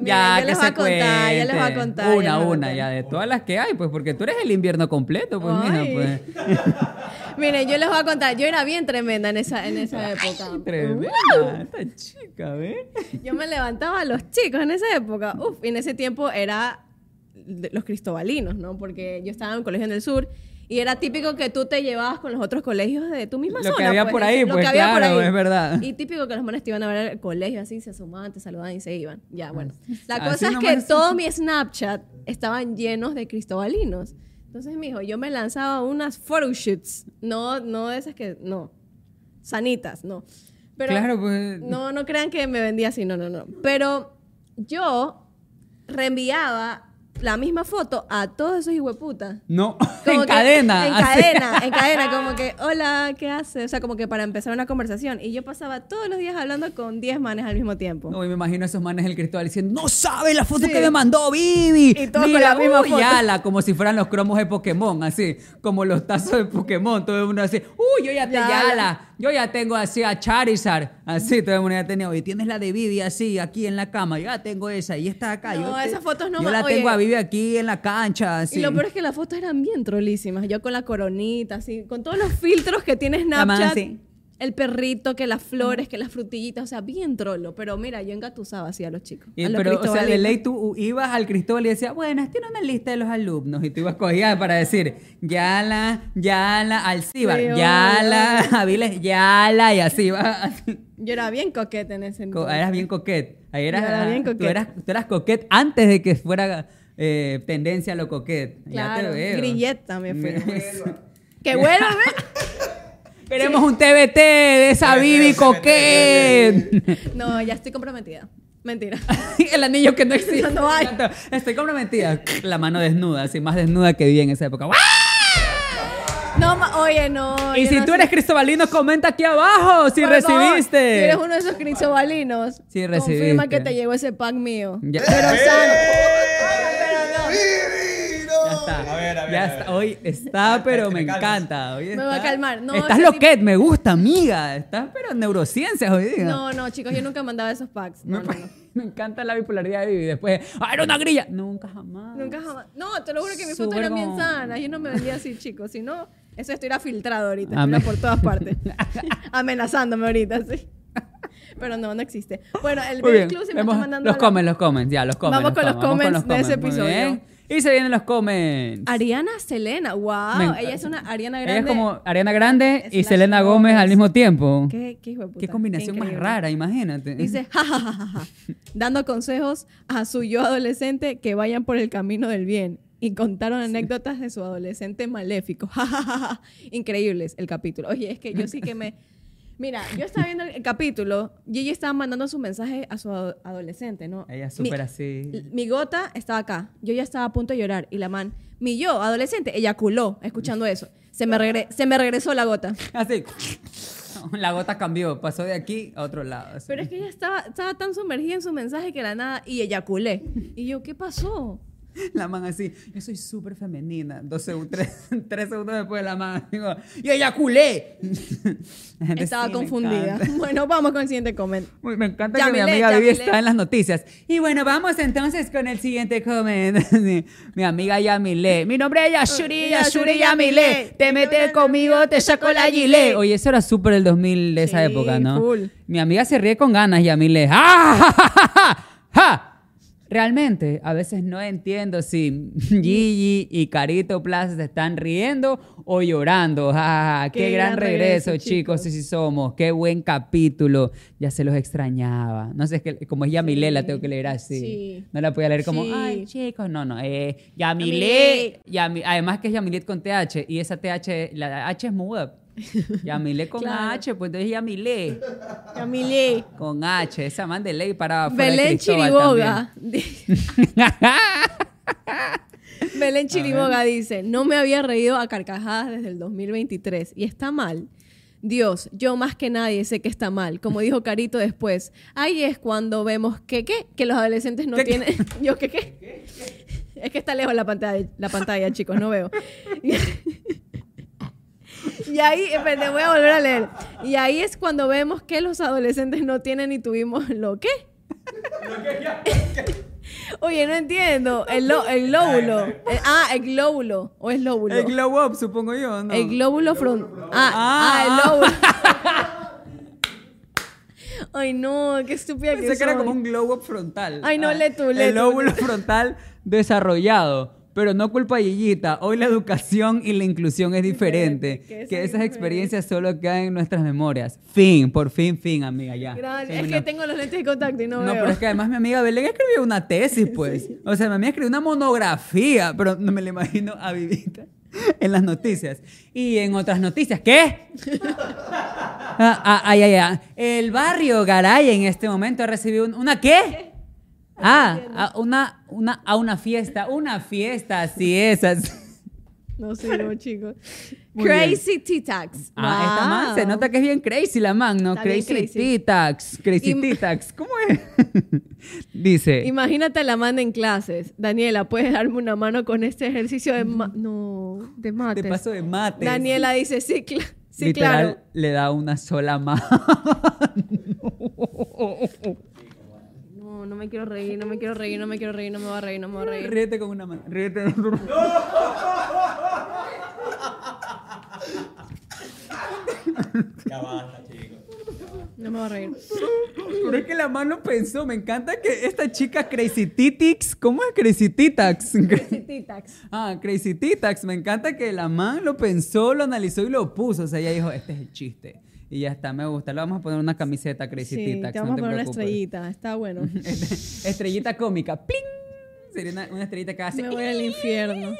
Ya, que les voy se a contar, ya les voy a contar, Una, a una, contar. ya de todas las que hay, pues porque tú eres el invierno completo, pues mija, Ay. pues. Miren, yo les voy a contar. Yo era bien tremenda en esa, en esa época. Tremenda, esta chica, ¿ves? Yo me levantaba a los chicos en esa época. Uf, y en ese tiempo era de- los cristobalinos, ¿no? Porque yo estaba en un colegio en el sur y era típico que tú te llevabas con los otros colegios de tu misma Lo que zona. había por ahí, lo pues, que había por claro, ahí. es verdad. Y típico que los manes te iban a ver al colegio así, se asomaban, te saludaban y se iban. Ya, bueno. La Así cosa es que todo mi Snapchat estaban llenos de cristobalinos. Entonces, mijo, yo me lanzaba unas photoshoots. No, no esas que, no. Sanitas, no. Pero Claro, pues. no, no crean que me vendía así, no, no, no. Pero yo reenviaba la misma foto a todos esos hijueputas. No, Como en que- cadena. En así. cadena, en cadena, como que, hola, ¿qué haces? O sea, como que para empezar una conversación. Y yo pasaba todos los días hablando con 10 manes al mismo tiempo. No, y me imagino a esos manes del cristal diciendo, no sabe la foto Sí. que me mandó Vivi. Y todos con la misma uy, foto. ala, como si fueran los cromos de Pokémon, así, como los tazos de Pokémon, todo el mundo así, uy, yo ya te Ya, Yala, yo ya tengo así a Charizard, así, todo el mundo ya tenía, oye, tienes la de Vivi así, aquí en la cama, yo ya tengo esa, y esta de acá. No, yo te- esas fotos no Yo la tengo a Vivi aquí en la cancha, así. Y lo peor es que las fotos eran bien trolísimas. Yo con la coronita, así, con todos los filtros que tiene man Snapchat. El perrito, que las flores, que las frutillitas, o sea, bien trolo. Pero mira, yo engatusaba así a los chicos. Y- a los pero, o sea, de ley tú ibas al Cristóbal y decías, bueno, tiene una lista de los alumnos. Y tú ibas cogías para decir, Yala, Yala, Alcíbar, Sí, Yala, Aviles, Yala, y así ibas. Yo era bien coqueta en ese Co- entonces. eras bien coquet. Ahí eras, Yo era bien Tú, coquet. eras, tú eras coquet antes de que fuera eh, tendencia a lo coquet. ya te Claro, veo. grilleta me fui. Eso. que vuelva, ¿ves? Queremos un TBT de esa Bibi coquet. No, ya estoy comprometida. Mentira. El anillo que no existe. No hay. Estoy comprometida. La mano desnuda, así más desnuda que vi en esa época. No, oye, no. Y si no tú sé. eres cristobalino, comenta aquí abajo si Por favor, recibiste. Si eres uno de esos cristobalinos, Sí, confirma recibiste. que te llegó ese pack mío. Ya- Pero sano. Ya está. ya está. Hoy está, pero me encanta. Hoy Me voy a calmar. No, Estás ese loquet, me gusta, amiga. Estás, pero en neurociencias hoy día. No, no, chicos, yo nunca mandaba esos packs. No, no, no. Me encanta la bipolaridad de Vivi. Después, ¡ah, era una grilla! Nunca jamás. Nunca jamás. No, te lo juro que mis fotos eran bien sanas. Yo no me vendía así, chicos. Si no, Eso estuviera filtrado ahorita, por todas partes. Amenazándome ahorita, sí. Pero no, no existe. Bueno, el Muy Baby bien. Exclusive me Vemos está mandando los comments, los comments, ya, los comments. Vamos con los comments de ese episodio. Y se vienen los comments. Ariana Selena, wow. Me. Ella es una Ariana Grande. Ella es como Ariana Grande y Selena Gómez al mismo tiempo. ¿Qué, qué hijo de puta? Qué combinación Qué más rara, imagínate. Dice, ja, ja, ja, ja, dando consejos a su yo adolescente que vayan por el camino del bien. Y contaron anécdotas de su adolescente maléfico. Increíbles el capítulo. Oye, es que yo sí que me... Mira, yo estaba viendo el capítulo y ella estaba mandando su mensaje a su ado- adolescente, ¿no? Ella súper así. Mi gota estaba acá. Yo ya estaba a punto de llorar. Y la man, mi yo, adolescente, eyaculó escuchando eso. Se me, regre- se me regresó la gota. Así. La gota cambió, pasó de aquí a otro lado. así. Pero es que ella estaba, estaba tan sumergida en su mensaje que la nada y eyaculé. Y yo, ¿qué pasó? La man así, yo soy súper femenina. Dos segundos, tres, tres segundos después de la man, digo, ¡y eyaculé! Estaba sí, confundida. Bueno, vamos con el siguiente comment. Uy, me encanta que Yamile, mi amiga Vivi Yamile. está en las noticias. Y bueno, vamos entonces con el siguiente comment. Mi amiga Yamile. Mi nombre es Yashuri, Yashuri Yamile. Te metes conmigo, te saco la gile. Oye, eso era súper el 2000 de esa Sí, época, ¿no? Mi amiga se ríe con ganas, Yamile. ¡Ah! ¡Ja, ja, ja, ja! ¡Ja! Realmente, a veces no entiendo si Gigi y Carito Plaza se están riendo o llorando. Ja. Qué, Qué gran, gran regreso, regreso, chicos. Sí, sí somos. Qué buen capítulo. Ya se los extrañaba. No sé, es que como es Yamile, la tengo que leer así. Sí. No la podía leer como, Sí. ay, chicos. No, no. Eh, Yamile. Yami- Además que es Yamilet con TH. Y esa TH, la H es muda. Yamile con Claro. H, pues entonces Yamile. Yamile. Con H. Esa man de ley para Belén Cristóbal Chiriboga. también. Belén Chiriboga dice, no me había reído a carcajadas desde el 2023 y está mal. Dios, yo más que nadie sé que está mal. Como dijo Carito después, ahí es cuando vemos que qué, que los adolescentes no ¿Qué, qué? tienen... ¿Yo qué qué? Es que está lejos la pantalla, la pantalla, chicos, no veo. Y ahí, espérate, voy a volver a leer. Y ahí es cuando vemos que los adolescentes no tienen y tuvimos lo qué. Oye, no entiendo. El, lo- el glóbulo. Eh, ah, el glóbulo. ¿O es lóbulo? El glow up, supongo yo, ¿no? El glóbulo frontal. Ah, Ah, ah, el lóbulo. Ay, no, qué estúpida que Pensé que era soy. como un glow up frontal. Ay, no, lee tú, lee El tú, lóbulo tú. frontal desarrollado. Pero no culpa a Yeyita. Hoy la educación y la inclusión es diferente. que esas experiencias solo quedan en nuestras memorias. Fin, por fin, fin, amiga, ya. Gracias. Es que tengo los lentes de contacto y no, No, veo. pero es que además mi amiga Belén escribió una tesis, pues. O sea, mi amiga escribió una monografía, pero no me la imagino a Vivita en las noticias. Y en otras noticias, ¿qué? Ah, ah, ay, ay, ay. El barrio Garay en este momento ha recibido un- una ¿qué? Ah, a una, una, a una fiesta, una fiesta, así es. así. No sigo, chicos. Muy Crazy T-Tax. Ah, esta man se Wow. nota que es bien crazy la man, ¿no? Está Crazy. T-Tax, Crazy T-Tax. ¿Cómo es? Dice. Imagínate la manda en clases. Daniela, ¿puedes darme una mano con este ejercicio de ma- no, de mates? Te paso de mates. Daniela dice, sí, cla- sí Literal, claro. le da una sola mano. No, no me quiero reír, no me quiero reír, no me quiero reír, no me voy a reír, no me voy a reír. Ríete con una mano. Ríete. Ya basta, chicos. No me voy a reír. Pero es que la mano pensó. Me encanta que esta chica Crazy Titix. ¿Cómo es Crazy Titax? Crazy T-Tax. Ah, Crazy Titax. Me encanta que la man lo pensó, lo analizó y lo puso. O sea, ella dijo, este es el chiste. Y ya está, me gusta. Le vamos a poner una camiseta Crazy Sí, te no vamos a te poner una estrellita, está bueno. Estrellita cómica. ¡Pling! Sería una, una estrellita que hace. Me voy al infierno.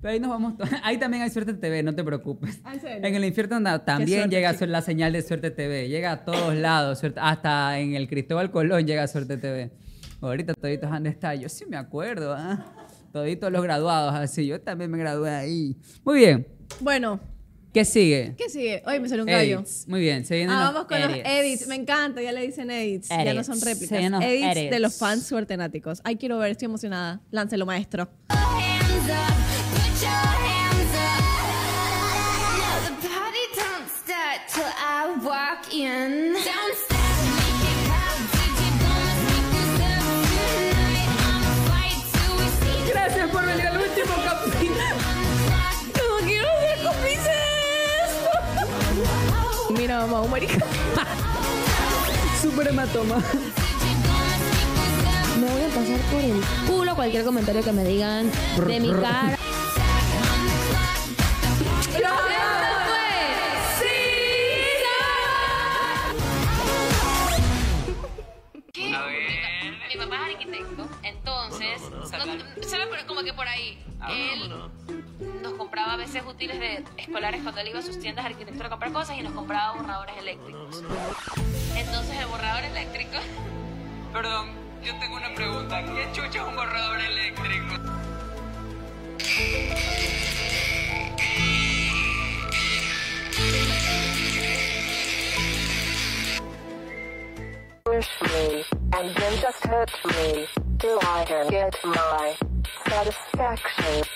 Pero ahí nos vamos. Ahí también hay Suerte TV, no te preocupes. Ah, ¿en el infierno también suerte, llega la señal de Suerte TV. Llega a todos lados. Suerte- hasta en el Cristóbal Colón llega Suerte TV. Ahorita toditos han de estar. Yo sí me acuerdo, ¿ah? Toditos los graduados así. Yo también me gradué ahí. Muy bien. Bueno, ¿Qué sigue? ¿qué sigue? Hoy me salió un gallo. Edits. Muy bien. Se vienen Ah, los vamos con edits. los edits. Me encanta, ya le dicen edits. Ya no son Edits. réplicas. Se vienen los edits, de edits. los fans suertenáticos. Ay, quiero ver, estoy emocionada. Láncelo, maestro. Marica. Super hematoma. Me voy a pasar por el culo cualquier comentario que me digan de mi cara. Mi papá es arquitecto, entonces, no- ¿sabe por- como que por ahí? Él nos compraba a veces útiles de escolares cuando él iba a sus tiendas de arquitectura a comprar cosas y nos compraba borradores eléctricos. Entonces el borrador eléctrico... Perdón, yo tengo una pregunta. ¿Qué chucha es un borrador eléctrico? Push me, and then just hurt me, till I can get my satisfaction.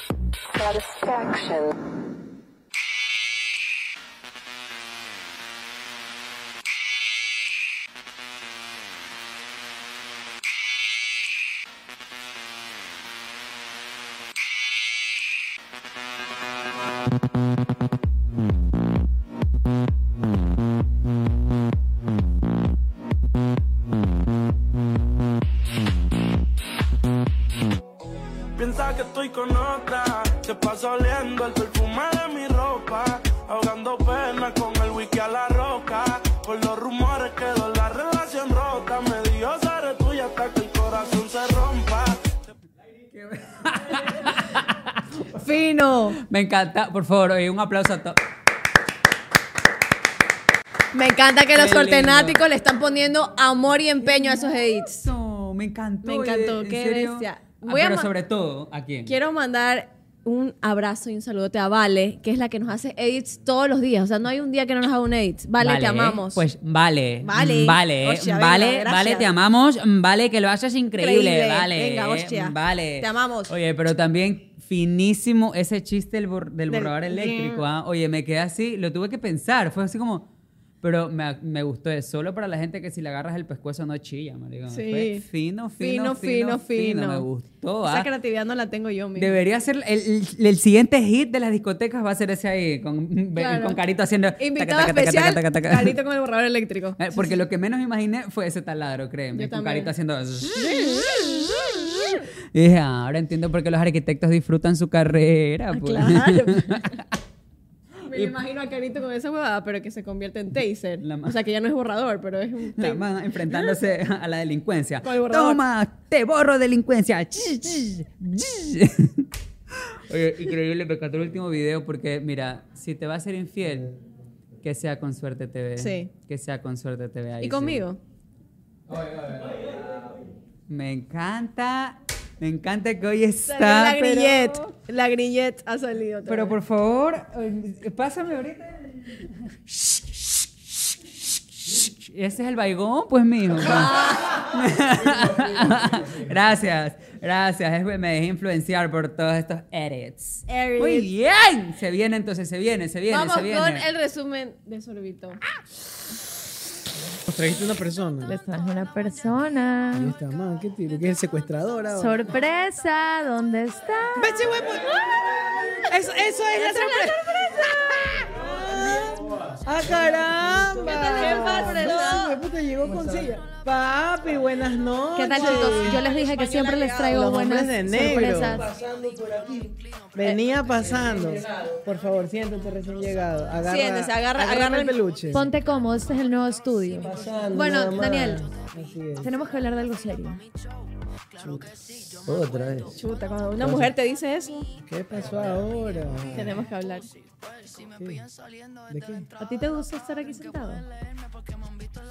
Satisfaction. Piensa que estoy con otra, te pasa oliendo el perfume de mi ropa, ahogando pena con el whisky a la roca. Por los rumores quedó la relación rota, me dio seré tuya hasta que el corazón se rompa. Fino. Me encanta, por favor, oye, un aplauso a todos. Me encanta que los ortenáticos le están poniendo amor y empeño a esos edits. No, me encantó. Me encantó, oye, ¿en qué serio? bestia. Ah, pero sobre todo, ¿a quién? Quiero mandar un abrazo y un saludote a Vale, que es la que nos hace edits todos los días. O sea, no hay un día que no nos haga un edit. Vale, te amamos. Pues vale. Vale. Vale. Hostia, vale, vale, te amamos. Vale, que lo haces increíble. Increíble. Vale. Venga, hostia. Vale. Te amamos. Oye, pero también finísimo ese chiste del, bor- del Del- borrador eléctrico. ¿ah? Oye, me quedé así, lo tuve que pensar. Fue así como. Pero me, me gustó. Es solo para la gente que si le agarras el pescuezo no chilla, marico. Sí. Fue fino, fino, Fino, fino, fino, fino. Me gustó. Esa ¿ah? creatividad no la tengo yo mismo. Debería ser el, el- el siguiente hit de las discotecas va a ser ese ahí con, Claro. con Carito haciendo Invitado taca, taca, especial, taca. Carito con el borrador eléctrico. Eh, Porque lo que menos imaginé fue ese taladro, créeme, Yo con también. Carito haciendo y dije, ah, ahora entiendo por qué los arquitectos disfrutan su carrera. pues. Claro. Me lo imagino a Carito con esa huevada, pero que se convierte en taser. O sea, que ya no es borrador, pero es un... La man enfrentándose a la delincuencia. Toma, te borro delincuencia. Oye, increíble, me encantó el último video porque, mira, si te va a ser infiel, que sea con suerte TV. Sí. Que sea con suerte TV. ahí ¿Y sí. conmigo? Me encanta, me encanta que hoy está. la pero- grillette. La grillette ha salido. Pero vez. por favor, eh, pásame ahorita. Ese es el baigón, pues mijo. gracias, gracias. Me dejé influenciar por todos estos edits. Edits. Muy bien. Se viene entonces, se viene, se viene, Vamos se viene. con el resumen de Sorbito. Nos trajiste una persona. Les traje una persona. Ahí está, man, ¿qué tiro? ¿Qué es el secuestrador ahora? Sorpresa, ¿dónde está? Eso, eso es la sorpresa. ¡Ah, caramba! ¿Qué? No, mi puta llegó con silla. Papi, buenas noches. ¿Qué tal, chicos? Yo les dije que siempre les traigo Los buenas de negro. sorpresas. Venía pasando. Por favor, siéntate recién llegado. Agarra, Siéntese, agarra- agarra el el- peluche. Ponte cómodo, este es el nuevo estudio. Bueno, nada más. Daniel, Así es. tenemos que hablar de algo serio. Otra vez. Chuta, cuando una mujer te dice eso, ¿Qué pasó ahora? tenemos que hablar. ¿De qué? ¿A ti te gusta estar aquí sentado?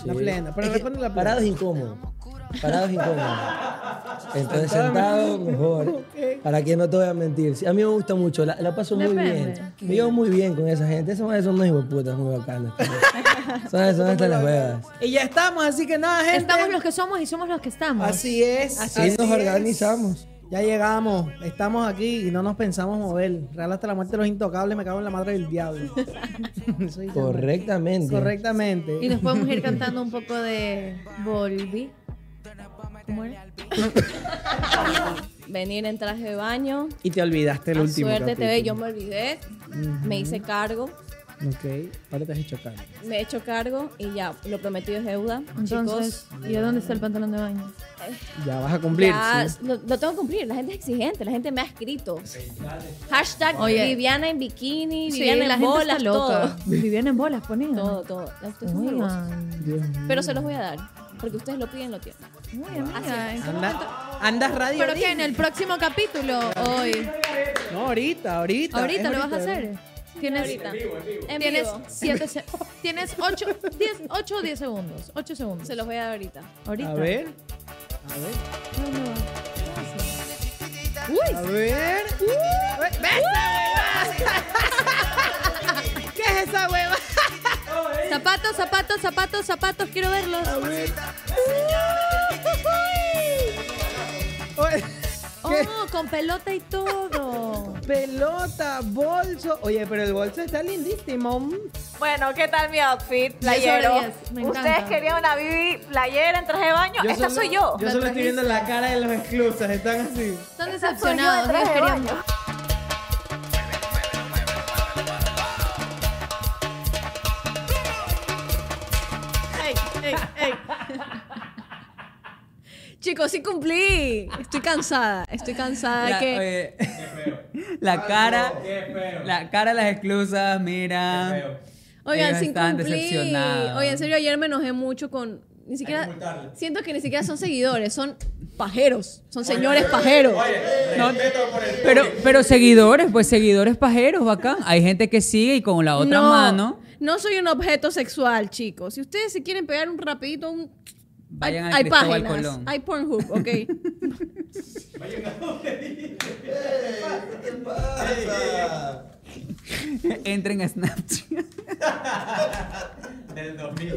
La plena. Pero Es que responde la plena. Incómodo. Parado es incómodo. Entonces Sentado mejor. Para que no te voy a mentir. Sí, A mí me gusta mucho. La, la paso muy bien. Me llevo muy bien con esa gente. Esos manes son unos hijueputas muy bacanos. son, son hasta las huevas. Y ya estamos, así que nada, gente. Estamos los que somos y somos los que estamos. Así es. Así nos organizamos. Ya llegamos, estamos aquí y no nos pensamos mover. Real hasta la muerte de los intocables, me cago en la madre del diablo. Correctamente. Correctamente. Y nos podemos ir cantando un poco de Volví. ¿Cómo era? Venir en traje de baño. Y te olvidaste el a último. suerte te ve, yo me olvidé. Me hice cargo. Ok, ahora te has hecho cargo. Me he hecho cargo y ya, lo prometido es deuda. Entonces, Chicos, ¿y de dónde está el pantalón de baño? Ya vas a cumplir. ya, sí. lo, lo tengo que cumplir. La gente es exigente, la gente me ha escrito. Hashtag Oye. Viviana en bikini, Sí, Viviana la en gente bolas, está loca. todo. Viviana en bolas ponía. Todo, todo. Pero se los voy a dar. Porque ustedes lo piden, lo tienen. Muy amiga, ¿en qué Anda- momento? andas radio. ¿Pero qué? ¿En el próximo capítulo? Hoy. No, ahorita, ahorita. ¿Ahorita lo vas a ahorita. Tienes, Ahorita. En tienes vivo. siete se- tienes 8, 10, 8 o 10 segundos. 8 segundos. Se los voy a dar ahorita. Ahorita. A ver. A ver. ¿Dónde va? A ver. ¿Qué es esa hueva? zapatos, zapatos, zapatos, zapatos, quiero verlos. A ver. Oh, con pelota y todo. Pelota, bolso. Oye, pero el bolso está lindísimo. Bueno, ¿qué tal mi outfit? Playero. 10, me encanta. Ustedes querían una Bibi playera en traje de baño. Esta solo- soy yo. Yo solo estoy viendo la cara de los exclusas. Están así. Están yo de decepcionados. de baño. Chicos, sí cumplí. Estoy cansada. Estoy cansada La, de que. oye, la cara, la cara de las exclusas, mira. Oigan, cumplir. decepcionados. Oye, en serio, ayer me enojé mucho con. Ni siquiera. Siento que ni siquiera son seguidores, son pajeros. Son señores pajeros. No, pero, pero seguidores, pues seguidores pajeros, bacán. Hay gente que sigue y con la otra no, mano No soy un objeto sexual, chicos. Si ustedes se quieren pegar un rapidito, un. Vayan hay, al hay Cristóbal páginas. Colón. Hay Pornhub, ok. Entren a Snapchat. Del 2000.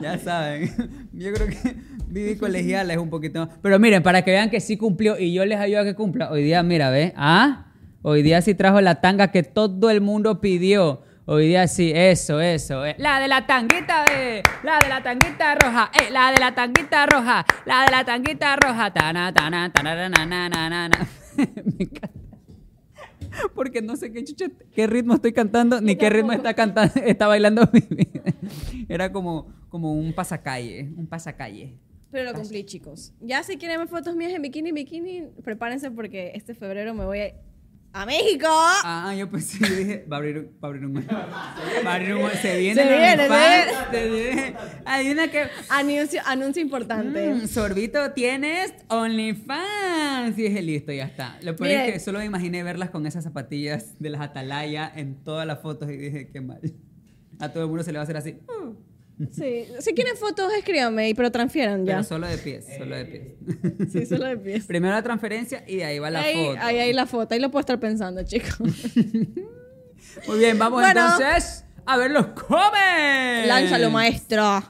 Ya saben. Yo creo que Vivi colegiala es un poquito más. Pero miren, para que vean que sí cumplió y yo les ayudo a que cumpla. Hoy día, mira, ¿ves? ¿Ah? Hoy día sí trajo la tanga que todo el mundo pidió. Hoy día sí, eso, eso. eh. La de la tanguita, eh. La de la tanguita roja, eh. La de la tanguita roja. La de la tanguita roja. Tana, tana, tana, na, na, na. Me encanta. Porque no sé qué chucha, qué ritmo estoy cantando, ni qué ritmo está cantando, está bailando. Era como, como un pasacalle, un pasacalle. Pero lo cumplí, chicos. Ya si quieren ver fotos mías en bikini, bikini, prepárense porque este febrero me voy a, a México. Ah, yo pensé, yo dije, va a abrir, un- va a abrir un... Va a abrir un... Se viene Se viene, se viene. Hay una que... Anuncio, anuncio importante. Mm, Sorbito, tienes OnlyFans. Y dije, listo, ya está. Lo peor es que solo me imaginé verlas con esas zapatillas de las Atalaya en todas las fotos y dije, qué mal. A todo el mundo se le va a hacer así. Sí. Si quieren fotos, escríbanme, pero transfieran ya. Pero solo de pies, solo de pies. Sí, solo de pies. Primero la transferencia y de ahí va la ahí, foto. Ahí, ahí la foto, ahí lo puedo estar pensando, chicos. Muy bien, vamos Bueno. entonces a ver los comments. Lánzalo, maestro.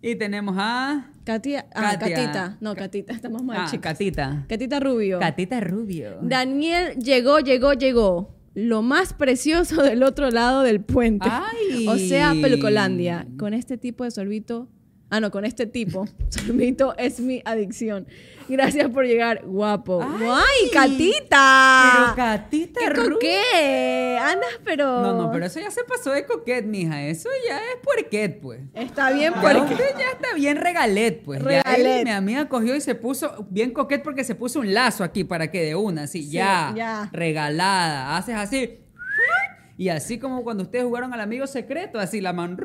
Y tenemos a Katia, ah, Katia. Catita. No, Catita, estamos mal, ah, chicos. Catita. Catita Rubio. Catita Rubio. Daniel llegó, llegó, llegó. Lo más precioso del otro lado del puente. ¡Ay! O sea, Pelucolandia. Con este tipo de sorbito. Ah, no, con este tipo. Sorbito es mi adicción. Gracias por llegar, guapo. ¡Ay, Catita! Pero Catita ¿Qué qué? Andas, pero. No, no, pero eso ya se pasó de coquet, mija. Eso ya es puerquet, pues. Está bien, porque. usted ya está bien regalet, pues. Ya Regalet. él, mi amiga cogió y se puso bien coquet porque se puso un lazo aquí para que de una, así, Sí, ya, ya. regalada. Haces así. Y así como cuando ustedes jugaron al amigo secreto, así la mano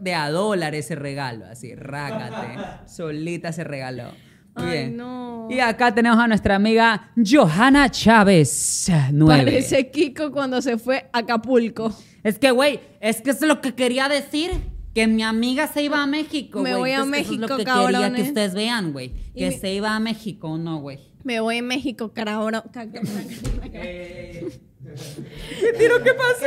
de a dólar ese regalo, así, rácate. Solita se regaló. Muy Ay, bien. no. Y acá tenemos a nuestra amiga Johanna Chávez, nueve. Parece Kiko cuando se fue a Acapulco. Es que, güey, es que es lo que quería decir. Que mi amiga se iba a México, Me güey. voy a Entonces, eso México, es lo que quería que cabrones. ustedes vean, güey. Y Que mi- se iba a México, no, güey. Me voy a México, carabro. ca- ca- ¿Qué tiro qué pasó?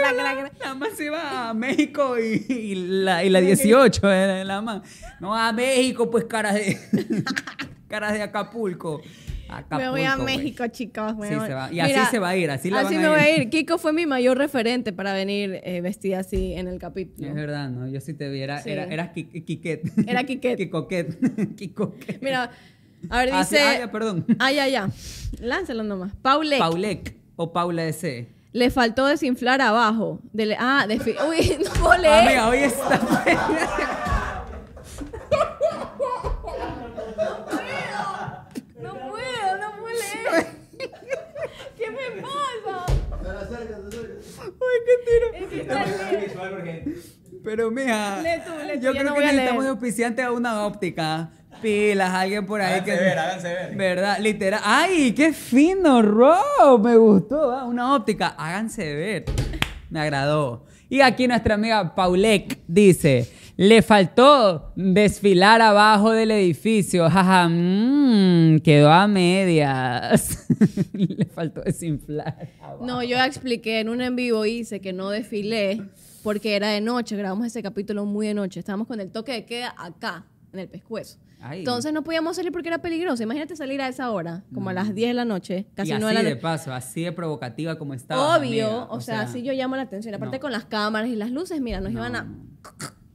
Nada más iba a México y, y la, y la 18, eh, la más. No, a México, pues caras de. caras de Acapulco. Acapulco Me voy a. México, chicos. me Sí, voy- se va. Y así se va a ir, así la van me a voy ir. a ir. Kiko fue mi mayor referente para venir eh, vestida así en el capítulo. Es verdad, ¿no? Yo sí te vi. Era, Sí. era, Kiket. Era Kiket. Kikoket. Kikoket. Mira, a ver, Ah, dice. ah, ya, perdón. Ah, ya, ya. Lánzalo nomás. Paulek. Paulek o Paula S. Le faltó desinflar abajo. Dele- ah, desfi- Uy, no puedo leer. Amiga, hoy está. No puedo, no puedo leer. ¿Qué me pasa? Uy, qué tiro. Es que está lejos. Pero tú, yo creo no que necesitamos auspiciante a una óptica. Pilas, alguien por ahí Háganse que. ver, háganse ver. ¿Verdad? Literal. ¡Ay, qué fino, Rob! Me gustó. ¿ah? Una óptica. Háganse ver. Me agradó. Y aquí nuestra amiga Paulek dice: Le faltó desfilar abajo del edificio. Jaja, mm, quedó a medias. Le faltó desinflar. No, yo expliqué en un en vivo hice que no desfilé porque era de noche. Grabamos ese capítulo muy de noche. Estábamos con el toque de queda acá, en el pescuezo. Ay. Entonces no podíamos salir porque era peligroso. Imagínate salir a esa hora, como a las 10 de la noche, casi y así 9 de la de paso, así de provocativa como estaba. Obvio, o, sea, así yo llamo la atención. Aparte no. con las cámaras y las luces, mira, nos iban a...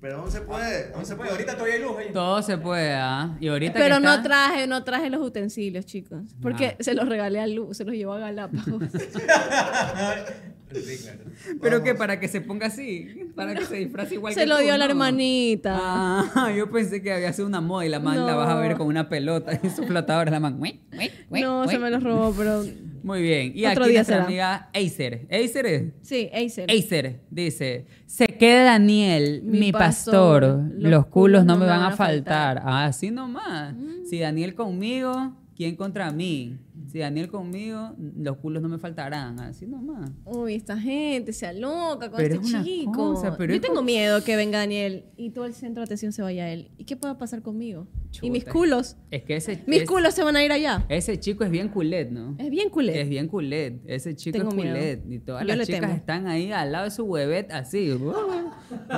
Pero no se puede. No se puede, ahorita todavía hay luz. ahí. Todo se puede, ¿ah? Y ahorita Pero que no está- traje, no traje los utensilios, chicos. Porque Ah. se los regalé a Luz, se los llevó a Galápagos. Sí, claro. ¿Pero qué? ¿Para que se ponga así? ¿Para que se disfrace igual que se lo tú? dio a la No. hermanita. Ah, yo pensé que había sido una moda y la man la vas a ver con una pelota y su flotadora la man. "Uy, uy, uy, no, uy". se me los robó, pero... Muy bien. Y Otro aquí día nuestra será. amiga Acer. ¿Acer es? Sí, Acer. Acer dice, se queda Daniel, mi, Mi pastor, pastor, los culos no me van a faltar. Ah, así nomás. Mm. Si Daniel conmigo, ¿quién contra mí? Si Daniel conmigo, los culos no me faltarán. Así nomás. Uy, esta gente se aloca con Pero este es una chico. cosa, pero Yo es tengo como- miedo que venga Daniel y todo el centro de atención se vaya a él. ¿Y qué pueda pasar conmigo? Y mis culos. Es que ese... Mis es- culos se van a ir allá. Ese chico es bien culet, ¿no? Es bien culé. Es bien culet. Ese chico Tengo es miedo. culet. Y todas Yo las chicas temo. están ahí al lado de su huevet así. uh,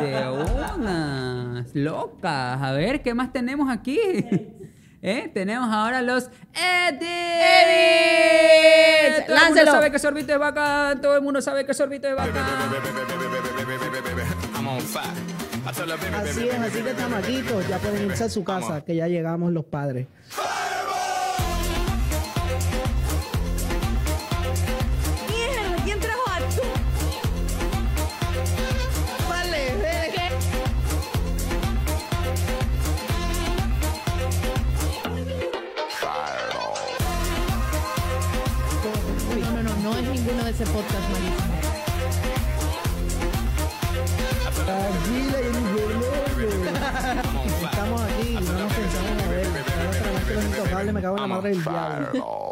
De unas locas. A ver, ¿qué más tenemos aquí? ¿Eh? Tenemos ahora los Edits. Edits. Todo el mundo sabe que sorbito es bacán. Todo el mundo sabe que sorbito es bacán. Así es, así que chamaquitos, ya pueden irse a su casa, que ya llegamos los padres. Ese podcast malísimo. Tranquila, y Estamos aquí y no nos pensamos a ver. Ahora otra vez que los intocables me cago en la madre del diablo.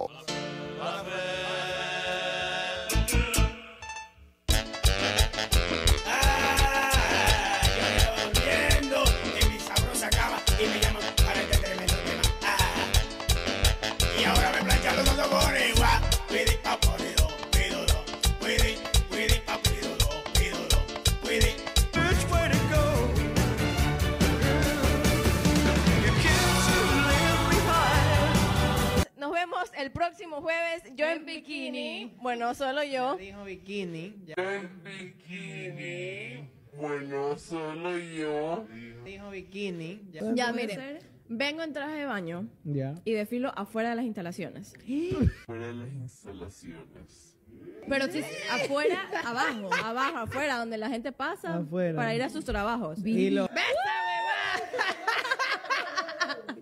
Bueno, solo yo. Dijo bikini. Ya, miren. Vengo en traje de baño Ya. y desfilo afuera de las instalaciones. Fuera de las instalaciones. Pero sí, afuera, abajo, abajo, afuera, donde la gente pasa Afuera. para ir a sus trabajos. Y lo-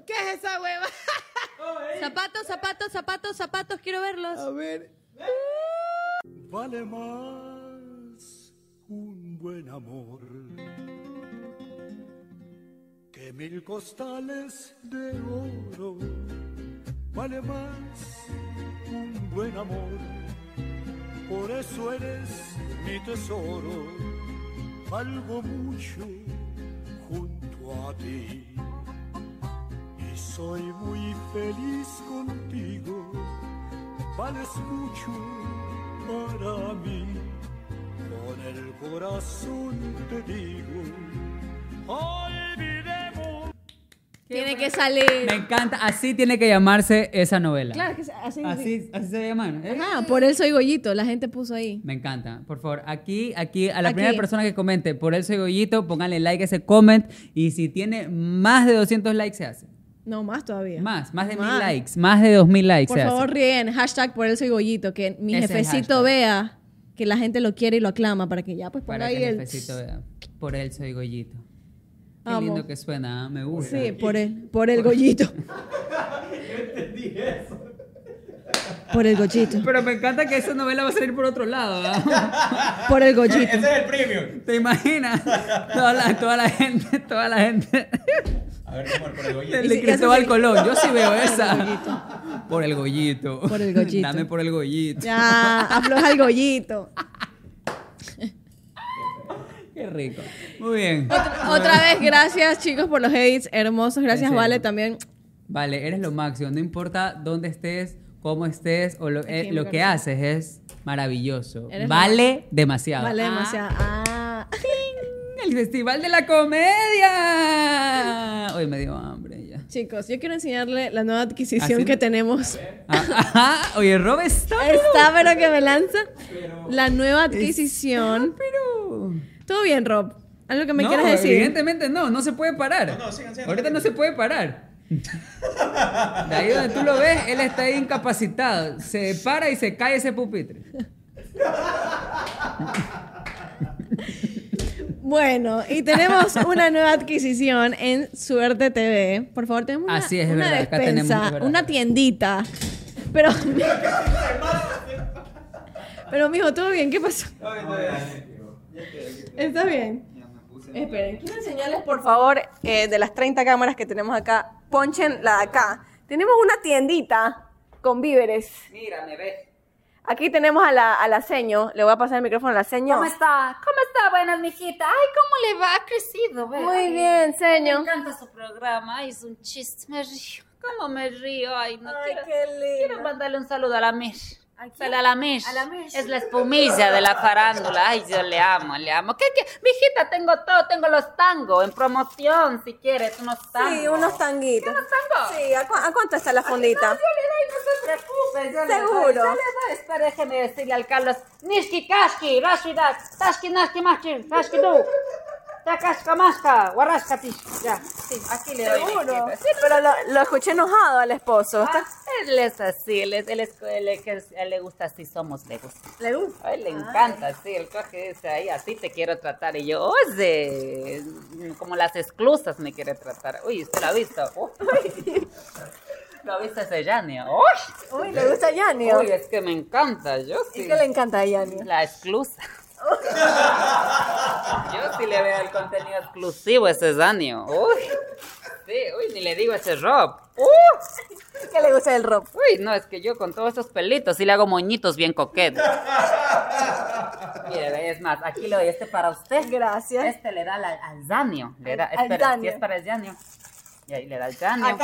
¿Qué es esa hueva? zapatos, zapatos, zapatos, zapatos, quiero verlos. A ver. Vale más un buen amor que mil costales de oro. Vale más un buen amor, por eso eres mi tesoro. Valgo mucho junto a ti y soy muy feliz contigo. Vales mucho para mí. Con el corazón te digo, olvidemos. Tiene que salir. Me encanta. Así tiene que llamarse esa novela. Claro que así. Así, así se llama. ¿eh? Ajá, por él soy Goyito, la gente puso ahí. Me encanta. Por favor, aquí, aquí, a la Aquí. primera persona que comente por el soy Goyito, pónganle like a ese comment. Y si tiene más de 200 likes, se hace. No, más todavía. Más, más de mil Más. likes. Más de 2000 likes Por se favor, hace. ríen. Hashtag por él soy Goyito. Que mi Ese es jefecito hashtag. vea que la gente lo quiere y lo aclama para que ya pues ponga Para ahí que el... Vea. Por él soy Goyito. Qué Amo. lindo que suena, ¿ah? me gusta. Sí, por el, por el gollito. entendí eso. Por el gollito. Pero me encanta que esa novela va a salir por otro lado. ¿ah? Por el gollito. Ese es el premium. ¿Te imaginas? Toda la, toda la gente, toda la gente. A ver, por el gollito. De Cristóbal Colón, yo sí veo esa. Por el gollito. Por el gollito. Dame por el gollito. Ya, afloja el gollito. Qué rico. Muy bien. Otra, otra vez, gracias chicos por los hates hermosos. Gracias. Vale, también. Vale, eres lo máximo. No importa dónde estés, cómo estés o lo, eh, lo que haces es maravilloso. Eres vale demasiado. Vale Ah, demasiado. Ah. El Festival de la Comedia. Hoy me dio hambre ya. Chicos, yo quiero enseñarle la nueva adquisición Así- que tenemos. Ah, ajá. Oye, Rob está. Está, pero que me lanza. La nueva adquisición. Todo bien, Rob. ¿Algo que me no, quieras decir? evidentemente no, no se puede parar. Ahorita no se puede parar. De ahí donde tú lo ves, él está ahí incapacitado. Se para y se cae ese pupitre. Bueno, y tenemos una nueva adquisición en Suerte TV. Por favor, tenemos una, Así es, una verdad, acá despensa, tenemos, es verdad. una tiendita. Pero. Pero, mijo, ¿todo bien? ¿Qué pasó? ¿Estás bien? Esperen, quiero enseñarles, por favor, eh, de las 30 cámaras que tenemos acá. Ponchen la de acá. Tenemos una tiendita con víveres. Mira, me ves. Aquí tenemos a la, a la seño. Le voy a pasar el micrófono a la seño. ¿Cómo está? ¿Cómo está? Buenas, mijita. Ay, ¿cómo le va? Ha crecido, ¿ve? Muy bien, señor. Me encanta su programa. Es un chiste. Me río. ¿Cómo me río? Ay, no Ay, quiero. qué lindo. Quiero mandarle un saludo a la Mir. Quién? Sale a la Mir. A la Mir. Es la espumilla de la farándula. Ay, yo le amo, le amo. ¿Qué, qué? Mijita, tengo todo. Tengo los tangos en promoción, si quieres. Unos tangos. Sí, unos tanguitos. ¿Unos tangos? Sí, ¿a, cu- a cuánto está la fondita? No, yo le doy, no se preocupe. Yo Seguro. Le doy, yo le doy. Espera, déjeme decirle al Carlos. Nishki, Kashki, Rashidak, Tashki, Nashki, Machi, Tashki, Du. Takashka, Maska, Warashkati. Ya, sí, aquí le doy. Seguro. mijita. Sí, Pero lo, lo escuché enojado al esposo. Ah, él es así, él, es, él, es, él, es- a él le gusta así somos, le gusta. ¿Le gusta? A él le encanta, sí, el coge dice ahí, así te quiero tratar. Y yo, oye, como las exclusas me quiere tratar. Uy, ¿usted lo ha visto? Uy. ¿Lo ha visto ese Yanio? Uy. Uy, le gusta Yanio. Uy, es que me encanta, yo sí. ¿Y qué le encanta a Yanio? La exclusa. Yo sí le veo el contenido exclusivo a ese Zanio. Uy. Sí, uy, ni le digo a ese Rob. Uy. ¿Qué le gusta del Rob? Uy, no, es que yo con todos esos pelitos sí le hago moñitos bien coquetos. Mire, es más, aquí le doy este para usted. Gracias. Este le da al, al Zanio. Le da, Al- al espera, Zanio. si es para el Zanio. Y ahí le da el Zanio.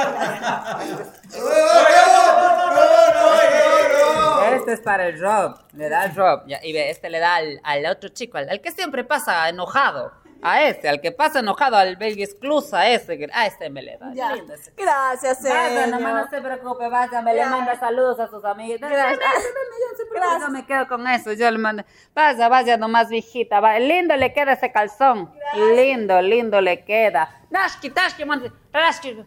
Este es para el Rob. Le da al Rob. Ya, y ve, este le da al, al otro chico, al, al que siempre pasa enojado. A este, al que pasa enojado, al baby exclusa, a ese. A este me le da. Ya. Lindo ese. Gracias, Vaya, señor. nomás no se preocupe, vaya, me le manda saludos a sus amiguitos. Gracias. Dame, yo me quedo con eso, yo le mando. Vaya, vaya nomás, viejita. va. Lindo le queda ese calzón. Lindo, lindo le queda. Nashki, tashki, mande. Rashki.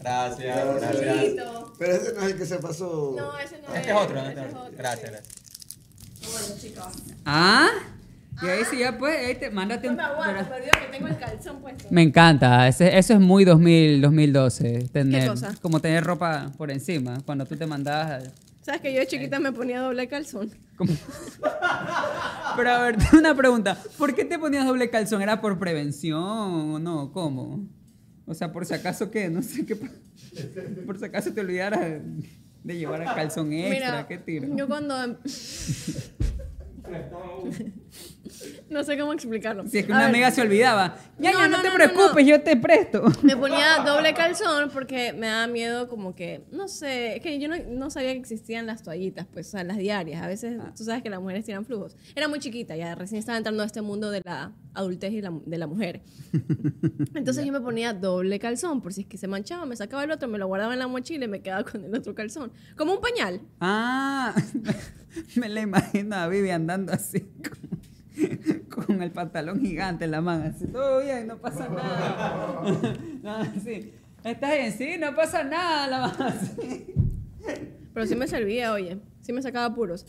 Gracias, gracias. Pero ese no es el que se pasó. No, ese no Este es otro, este es otro. Gracias, gracias. Bueno, chicos. ¿Ah? Y ahí sí, ya pues, ahí te, mándate No un... me aguanto, pero- perdido que tengo el calzón puesto. Me encanta, ese- eso es muy 2000, 2012, tener, cosa? como tener ropa por encima, cuando tú te mandabas... a- ¿Sabes que yo de chiquita me ponía doble calzón? Pero a ver, una pregunta, ¿por qué te ponías doble calzón? ¿Era por prevención o no? ¿Cómo? O sea, por si acaso qué, no sé qué, por si acaso te olvidaras de llevar el calzón extra, Mira, ¿qué tiro? yo cuando... no sé cómo explicarlo. Si es que A una ver, amiga se olvidaba, ya, No, ya, no, no, te no, preocupes, yo te presto. Me ponía doble calzón porque me daba miedo como que, no sé, es que yo no, sabía que existían las toallitas, pues, o sea, las diarias. A veces, Ah. tú sabes que las mujeres tiran flujos. Era muy chiquita, ya recién estaba entrando a este mundo de la adultez y la- de la mujer. Entonces yo me ponía doble calzón, por si es que se manchaba, me sacaba el otro, me lo guardaba en la mochila y me quedaba con el otro calzón. Como un pañal. Ah, me la imagino a Vivi andando así con, con el pantalón gigante en la mano, así, todo bien, no pasa nada. No, sí. Estás bien, sí, no pasa nada, la mano así. Pero sí me servía, oye. Sí me sacaba puros.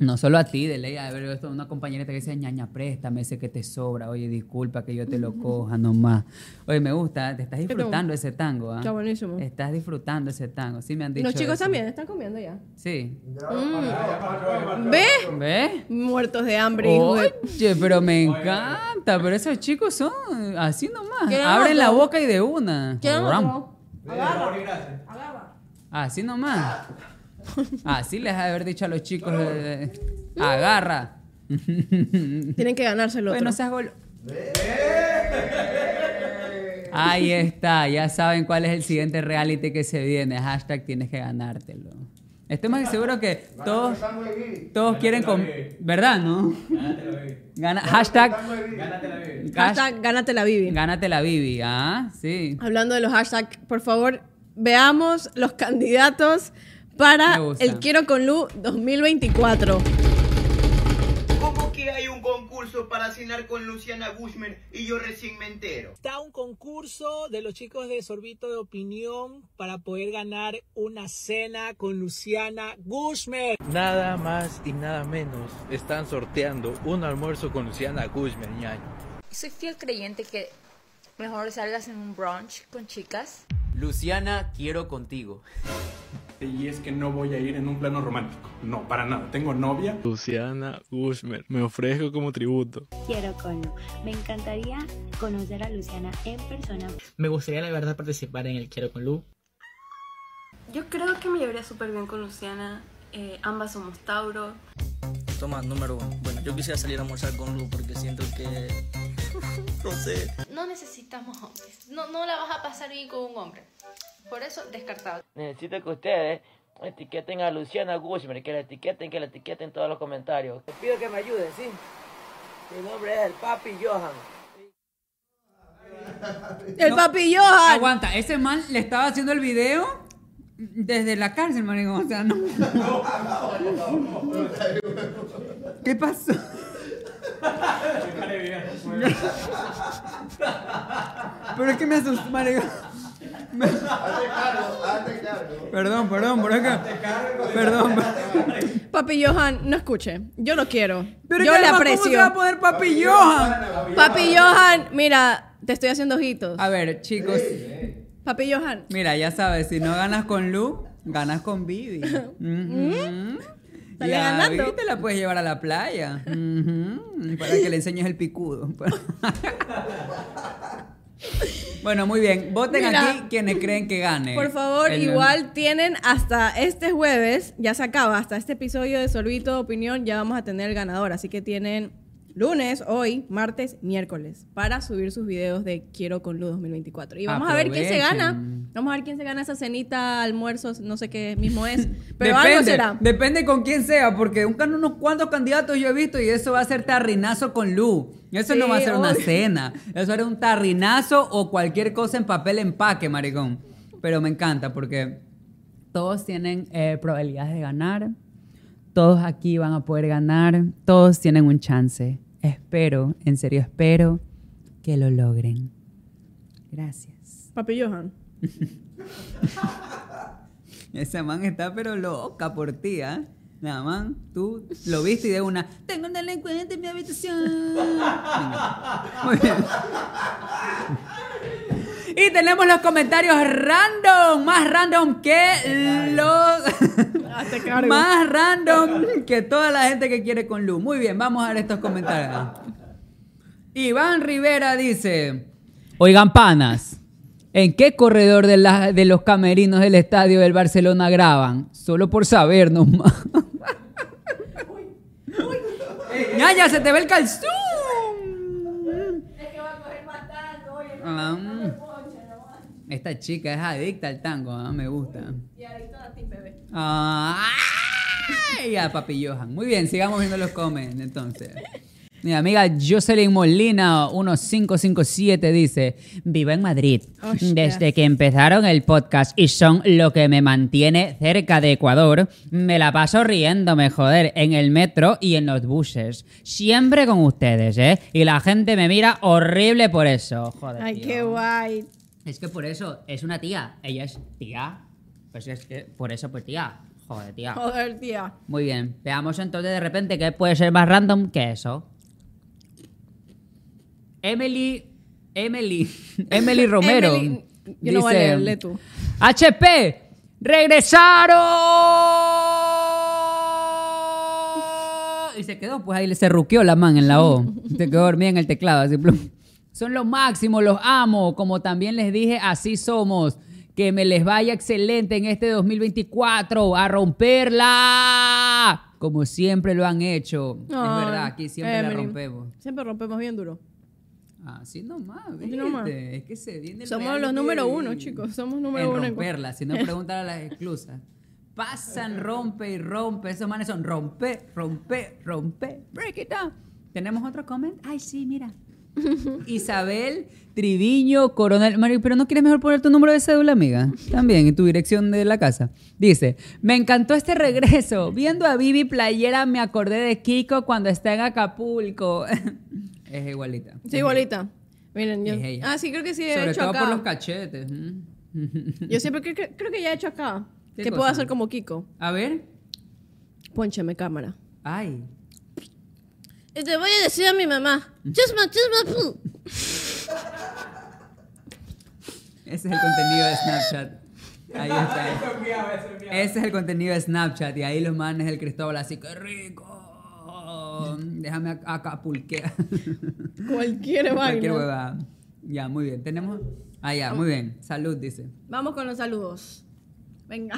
No solo a ti, de ley, a ver, esto, una compañerita que dice, ñaña, préstame ese que te sobra. Oye, disculpa que yo te lo coja nomás. Oye, me gusta, te estás te disfrutando ese tango, ¿ah? Está buenísimo. Estás disfrutando ese tango, sí me han dicho Los chicos eso. también están comiendo ya. Sí. Mm. ¿Ve? ¿Ves? Muertos de hambre, hijo de- Oye, pero me encanta, pero esos chicos son así nomás. ¿Quieren Abren la boca y de una. ¿Quieren Ram. otro? Agarra. Así nomás. Así les ha de haber dicho a los chicos. eh, agarra. Tienen que ganárselo. Bueno, seas gol. Ahí está, ya saben cuál es el siguiente reality que se viene. Hashtag tienes que ganártelo. Estoy más que seguro que todos, todos quieren com- ¿Verdad, no? Gana- hashtag Hashtag gánate la Bibi. Gánate la Bibi, ¿ah? Sí. Hablando de los hashtags, por favor, veamos los candidatos para el Quiero con Lu 2024. ¿Cómo que hay un concurso para cenar con Luciana Bushman y yo recién me entero? Está un concurso de los chicos de Sorbito de Opinión para poder ganar una cena con Luciana Gushmer. Nada más y nada menos están sorteando un almuerzo con Luciana Guzmán, ñaño. Soy fiel creyente que mejor salgas en un brunch con chicas. Luciana, quiero contigo. Y es que no voy a ir en un plano romántico. No, para nada. Tengo novia. Luciana Guzmán, me ofrezco como tributo. Quiero con Lu. Me encantaría conocer a Luciana en persona. Me gustaría la verdad participar en el Quiero con Lu. Yo creo que me llevaría súper bien con Luciana. Eh, ambas somos Tauro. Toma, número uno. Bueno, yo quisiera salir a almorzar con Lu porque siento que. No sé. No necesitamos hombres. No, no la vas a pasar bien con un hombre. Por eso, descartado. Necesito que ustedes etiqueten a Luciana Guzmán, que la etiqueten, que la etiqueten en todos los comentarios. Te pido que me ayuden, ¿sí? Mi nombre es el Papi Johan. El No, papi Johan. Aguanta, ese man le estaba haciendo el video desde la cárcel, marico. O sea, no. ¿Qué pasó? Pero es que me asustó, marico. Me- Perdón, perdón, por acá. Perdón. Papi Johan, no escuche. Yo lo quiero. Pero Yo le además, aprecio. ¿Cómo se va a poner Papi Johan? Papi Johan, mira, te estoy haciendo ojitos. A ver, chicos. Papi Johan. Mira, ya sabes, si no ganas con Lu, ganas con Vivi. Ujú. Sale Y a ganando. Te la puedes llevar a la playa. Para que le enseñes el picudo. bueno, muy bien. Voten Mira, aquí quienes creen que gane. Por favor, El- igual tienen hasta este jueves, ya se acaba, hasta este episodio de Sorbito de Opinión, ya vamos a tener el ganador. Así que tienen lunes, hoy, martes, miércoles, para subir sus videos de Quiero con Lu 2024. Y vamos a ver quién se gana. Vamos a ver quién se gana esa cenita, almuerzos, no sé qué mismo es. Pero algo depende, será. depende con quién sea, porque un, unos cuantos candidatos yo he visto y eso va a ser tarrinazo con Lu. Eso no va a ser una cena. Eso va a ser un tarrinazo o cualquier cosa en papel empaque, maricón. Pero me encanta porque todos tienen eh, probabilidades de ganar. Todos aquí van a poder ganar. Todos tienen un chance. Espero, en serio espero que lo logren. Gracias. Papi Johan. Esa man está pero loca por ti, ¿ah? La man, tú lo viste y de una, tengo un delincuente en mi habitación. Venga. Muy bien. Y tenemos los comentarios random, más random que los... más random que toda la gente que quiere con Lu. Muy bien, vamos a ver estos comentarios. Iván Rivera dice, oigan panas, ¿en qué corredor de, la- de los camerinos del estadio del Barcelona graban? Solo por saber nomás. ya, ya se te ve el calzón. Ah, mm. Esta chica es adicta al tango, ah, me gusta. Ah, ¡ay! a Papi Johan. Muy bien, sigamos viendo los comments entonces. Mi amiga Jocelyn Molina 1557 dice, vivo en Madrid. Hostias. Desde que empezaron el podcast y son lo que me mantiene cerca de Ecuador, me la paso riéndome, joder, en el metro y en los buses. Siempre con ustedes, ¿eh? Y la gente me mira horrible por eso, joder. Ay, tío. qué guay. Es que por eso es una tía. Ella es tía. Pues es que por eso, pues tía. Joder, tía. Joder, tía. Muy bien. Veamos entonces de repente qué puede ser más random que eso. Emily. Emily. Emily Romero. Emily, yo no voy a dice, tú. HP. ¡Regresaron! Y se quedó, pues ahí se ruqueó la man en la O. Se quedó dormida en el teclado. Así, plum. Son los máximos, los amo. Como también les dije, así somos. Que me les vaya excelente en este 2024. ¡A romperla! Como siempre lo han hecho. es verdad, aquí siempre la rompemos. Siempre rompemos bien duro. Así nomás, Así nomás. Es que se viene el Somos los número uno, chicos. Somos número en uno romperla. Si no, preguntan a las exclusas. Pasan, rompe y rompe. Esos manes son rompe, rompe, rompe. Break it down. ¿Tenemos otro comment? Ay, sí, mira. Isabel Triviño Coronel. Mario, pero no quieres mejor poner tu número de cédula, amiga. También, y tu dirección de la casa. Dice: Me encantó este regreso. Viendo a Vivi Playera, me acordé de Kiko cuando está en Acapulco. es igualita. Sí, igualita. Miren, yo. Es ella. Ah, sí, creo que sí he Sobre hecho todo acá. por los cachetes. Yo siempre cre- cre- creo que ya he hecho acá. ¿Qué Que puedo cosa? hacer como Kiko. A ver. Póncheme cámara. Ay. Y te voy a decir a mi mamá. Chusma, chusma, pu. Ese es el contenido de Snapchat. Ahí está. Ese es el contenido de Snapchat. Y ahí los manes del Cristóbal así, ¡qué rico! Déjame ac- acapulquear. Cualquier vaina. Cualquier huevada. Ya, muy bien. Tenemos... Ah, ya, muy bien. Salud, dice. Vamos con los saludos. Venga.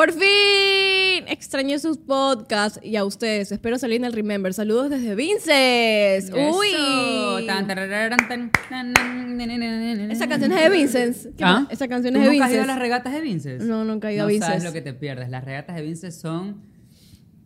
Por fin extrañé sus podcasts y a ustedes. Espero salir en el Remember. Saludos desde Vinces. Uy. Tan, tan, tan. Esa canción es de Vinces. ¿Qué ¿Ah? Esa canción ¿Tú es de nunca has ido a Vinces. las regatas de Vinces? No, nunca he ido no a Vinces. sabes lo que te pierdes. Las regatas de Vinces son...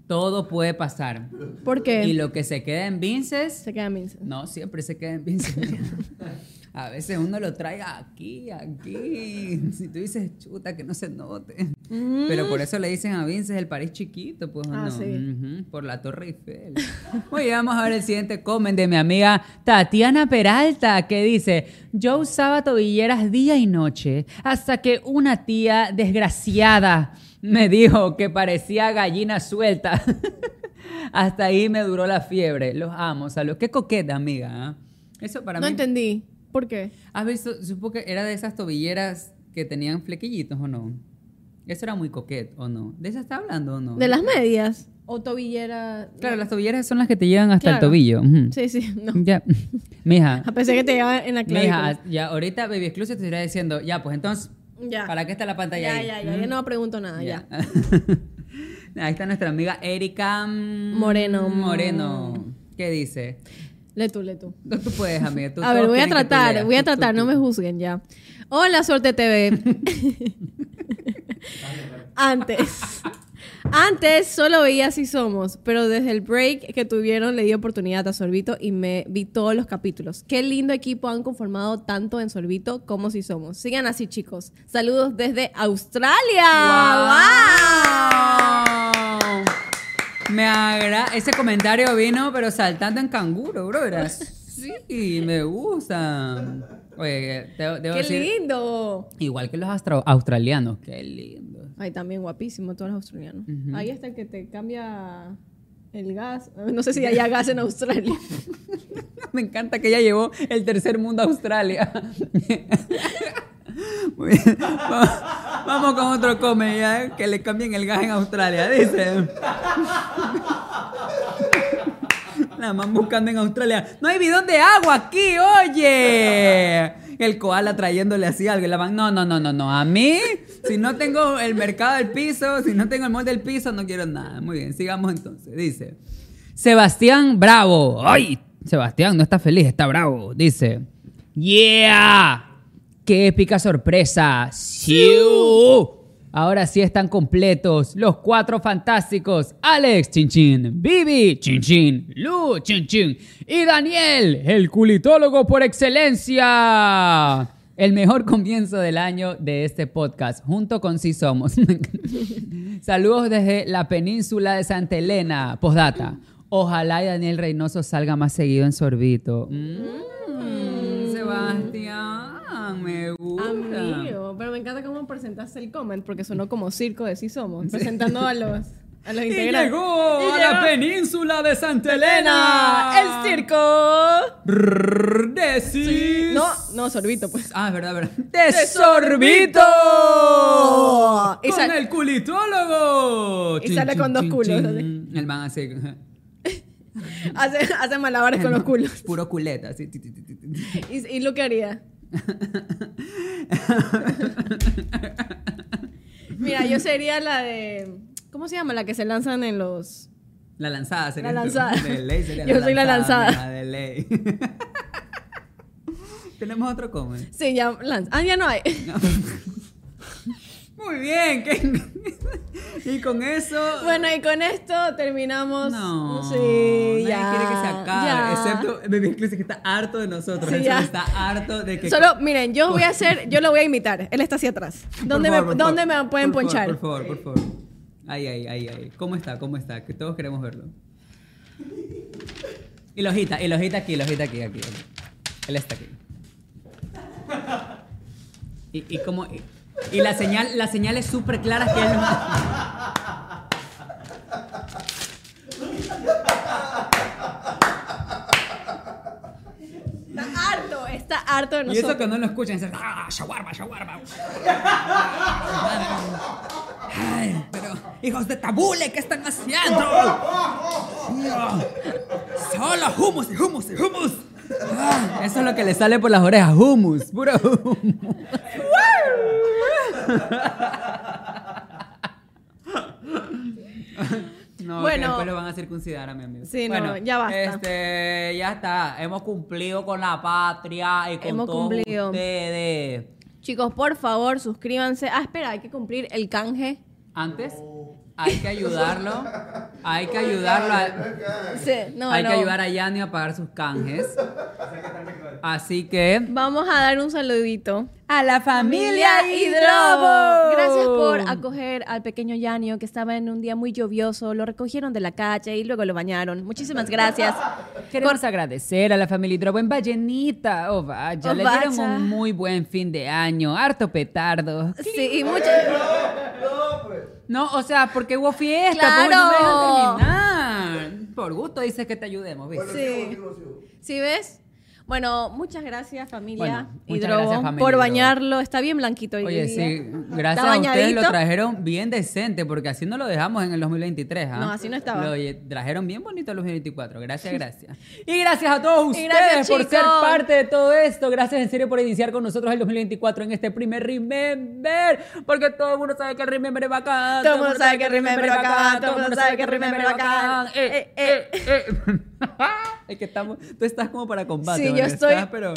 Todo puede pasar. ¿Por qué? Y lo que se queda en Vinces... Se queda en Vinces. No, siempre se queda en Vinces. A veces uno lo trae aquí, aquí. Si tú dices, chuta, que no se note. Mm. Pero por eso le dicen a Vinces el París chiquito, pues ¿o Ah, no. sí. Por la Torre Eiffel. Oye, vamos a ver el siguiente comment de mi amiga Tatiana Peralta, que dice: Yo usaba tobilleras día y noche hasta que una tía desgraciada me dijo que parecía gallina suelta. hasta ahí me duró la fiebre. Los amo, saludos. Qué coqueta, amiga. ¿ah? Eso para No mí. entendí. ¿Por qué? ¿Has visto? Supongo que era de esas tobilleras que tenían flequillitos o no. Eso era muy coquet o no. ¿De esas está hablando o no? ¿De las medias? ¿O tobillera? Claro, las tobilleras son las que te llegan hasta el tobillo. Sí, sí. No. Ya. Mija. A pesar que te lleva en la clavícula. Mija, ya ahorita Baby Exclusive te irá diciendo, ya, pues entonces, Ya. ¿para qué está la pantalla Ya, ahí? ya, ya. Yo ¿Mm? no pregunto nada, ya. Ahí está nuestra amiga Erika mm, Moreno. Moreno. ¿Qué dice? Lee tú, lee tú. No, tú puedes, amiga. Tú- A ver, voy a tratar, leas. voy a tú- tratar, no me juzguen ya. Hola, Suerte TV. Antes. Antes solo veía Así Somos, pero desde el break que tuvieron le di oportunidad a Sorbito y me vi todos los capítulos. Qué lindo equipo han conformado tanto en Sorbito como Si Somos. Sigan así, chicos. Saludos desde Australia. ¡Wow! Me agrada. Ese comentario vino, pero saltando en canguro, bro. Sí, me gusta. Oye, te- debo ¡Qué decir, lindo! igual que los australianos, qué lindo. Ay, también guapísimo todos los australianos. Ujú. Ahí está el que te cambia el gas. No sé si hay gas en Australia. Me encanta que ella llevó el tercer mundo a Australia. Muy bien. Va- Vamos con otro come ya, que le cambien el gas en Australia, dice. La man buscando en Australia. No hay bidón de agua aquí, oye. El koala trayéndole así algo. y La man, no, no, no, no, no. A mí, si no tengo el mercado del piso, si no tengo el molde del piso, no quiero nada. Muy bien, sigamos entonces. Dice. Sebastián Bravo. ¡Ay! Sebastián no está feliz, está bravo. Dice. ¡Yeah! ¡Qué épica sorpresa! ¡Siu! Ahora sí están completos los cuatro fantásticos. Alex, chin chin. Vivi, chin chin. Lu, chin chin. Y Daniel, el culitólogo por excelencia. El mejor comienzo del año de este podcast, junto con Si Somos. Saludos desde la península de Santa Elena. Postdata. Ojalá y Daniel Reynoso salga más seguido en Sorbito. Mm, Sebastián. Ah, me gusta. Amigo, pero me encanta cómo presentaste el comment porque sonó como circo de sí somos, presentando a los a los Y integrantes. llegó Y a la llegó península de Santa Elena, el circo. De sí. No, no, sorbito, pues. Ah, es verdad, es verdad. De De sorbito. sorbito. Y Con el culitólogo. Y sale con dos culos, chin. El man así. Hace, hace malabares con los culos. Puro culeta. Así. ¿Y, y lo que haría? Mira, yo sería la de. ¿Cómo se llama? La que se lanzan en los. La lanzada sería. La lanzada. De ley sería Yo soy la lanzada. de ley. Tenemos otro comment. Sí, ya lanza. Ah, ya no hay. Muy bien. ¿qué? y con eso. Bueno, y con esto terminamos. No, Sí, nadie ya. quiere que se acabe, ya. excepto Baby Exclusive que está harto de nosotros. Sí, ya. está harto de que Solo, miren, yo voy a hacer, yo lo voy a imitar. Él está hacia atrás. ¿Dónde, favor, me, ¿dónde favor, me pueden por ponchar? Por favor, por favor. Ahí, ahí, ahí, ahí. ¿Cómo está? ¿Cómo está? Que todos queremos verlo. Y la hojita, y la hojita aquí, la hojita aquí, aquí. Él está aquí. Y, y como y, y la señal, la señal es súper clara que él no- Está harto, está harto de Y nosotros. eso que no lo escuchan, es ¡ah, shawarma, shawarma! Ay, pero, hijos de tabule, ¿qué están haciendo? Solo hummus y hummus y hummus. Ah, eso es lo que le sale por las orejas, hummus, puro hummus. No, Bueno. que después lo van a circuncidar a mi amigo. Sí, no, Bueno, ya basta. Este, ya está. Hemos cumplido con la patria y con Hemos todos cumplido. ustedes. Chicos, por favor, suscríbanse. Ah, espera, hay que cumplir el canje. Antes, hay que ayudarlo. Hay que ayudarlo. a- Sí, no, hay no. que ayudar a Yanni a pagar sus canjes. Así que. Vamos a dar un saludito a la familia Hidrobo. Gracias por acoger al pequeño Yanio que estaba en un día muy lluvioso. Lo recogieron de la calle y luego lo bañaron. Muchísimas gracias. Queremos agradecer a la familia Hidrobo en Vallenita. Oh, vaya, Oh, le dieron un muy buen fin de año. Harto petardo. Sí, y muchas. No, o sea, porque hubo fiesta. Claro. pues, no me dejan terminar. Por gusto dices que te ayudemos, ¿viste? Sí. ¿Sí ves? Bueno, muchas gracias familia Bueno, muchas Hidrobo, gracias, familia por bañarlo. Está bien blanquito hoy Oye, día. sí, gracias ¿Está a ustedes lo trajeron bien decente, porque así no lo dejamos en el 2023. ¿ah? No, así no estaba. Lo trajeron bien bonito el 2024. Gracias, gracias. y gracias a todos ustedes gracias, por ser parte de todo esto. Gracias en serio por iniciar con nosotros el 2024 en este primer Remember, porque todo el mundo sabe que el Remember es bacán. Todo el mundo sabe que el Remember es bacán, todo el mundo sabe que el Remember es bacán. Es que estamos, tú estás como para combate. Sí, yo estoy- pero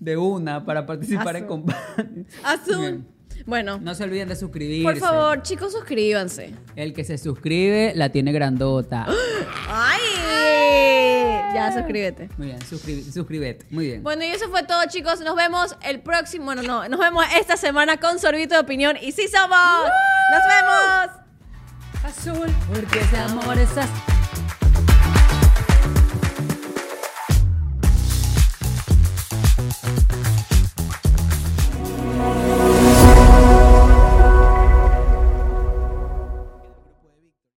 de una para participar en combate. Azul. Bueno, No se olviden de suscribirse. por favor, chicos, suscríbanse. El que se suscribe la tiene grandota. ¡Ay! Ya, suscríbete. Muy bien, suscri- suscríbete. Muy bien. Bueno, y eso fue todo, chicos. Nos vemos el próximo. Bueno, no, nos vemos esta semana con Sorbito de Opinión. Y sí somos. ¡Nos vemos! Azul, porque ese amor es azul.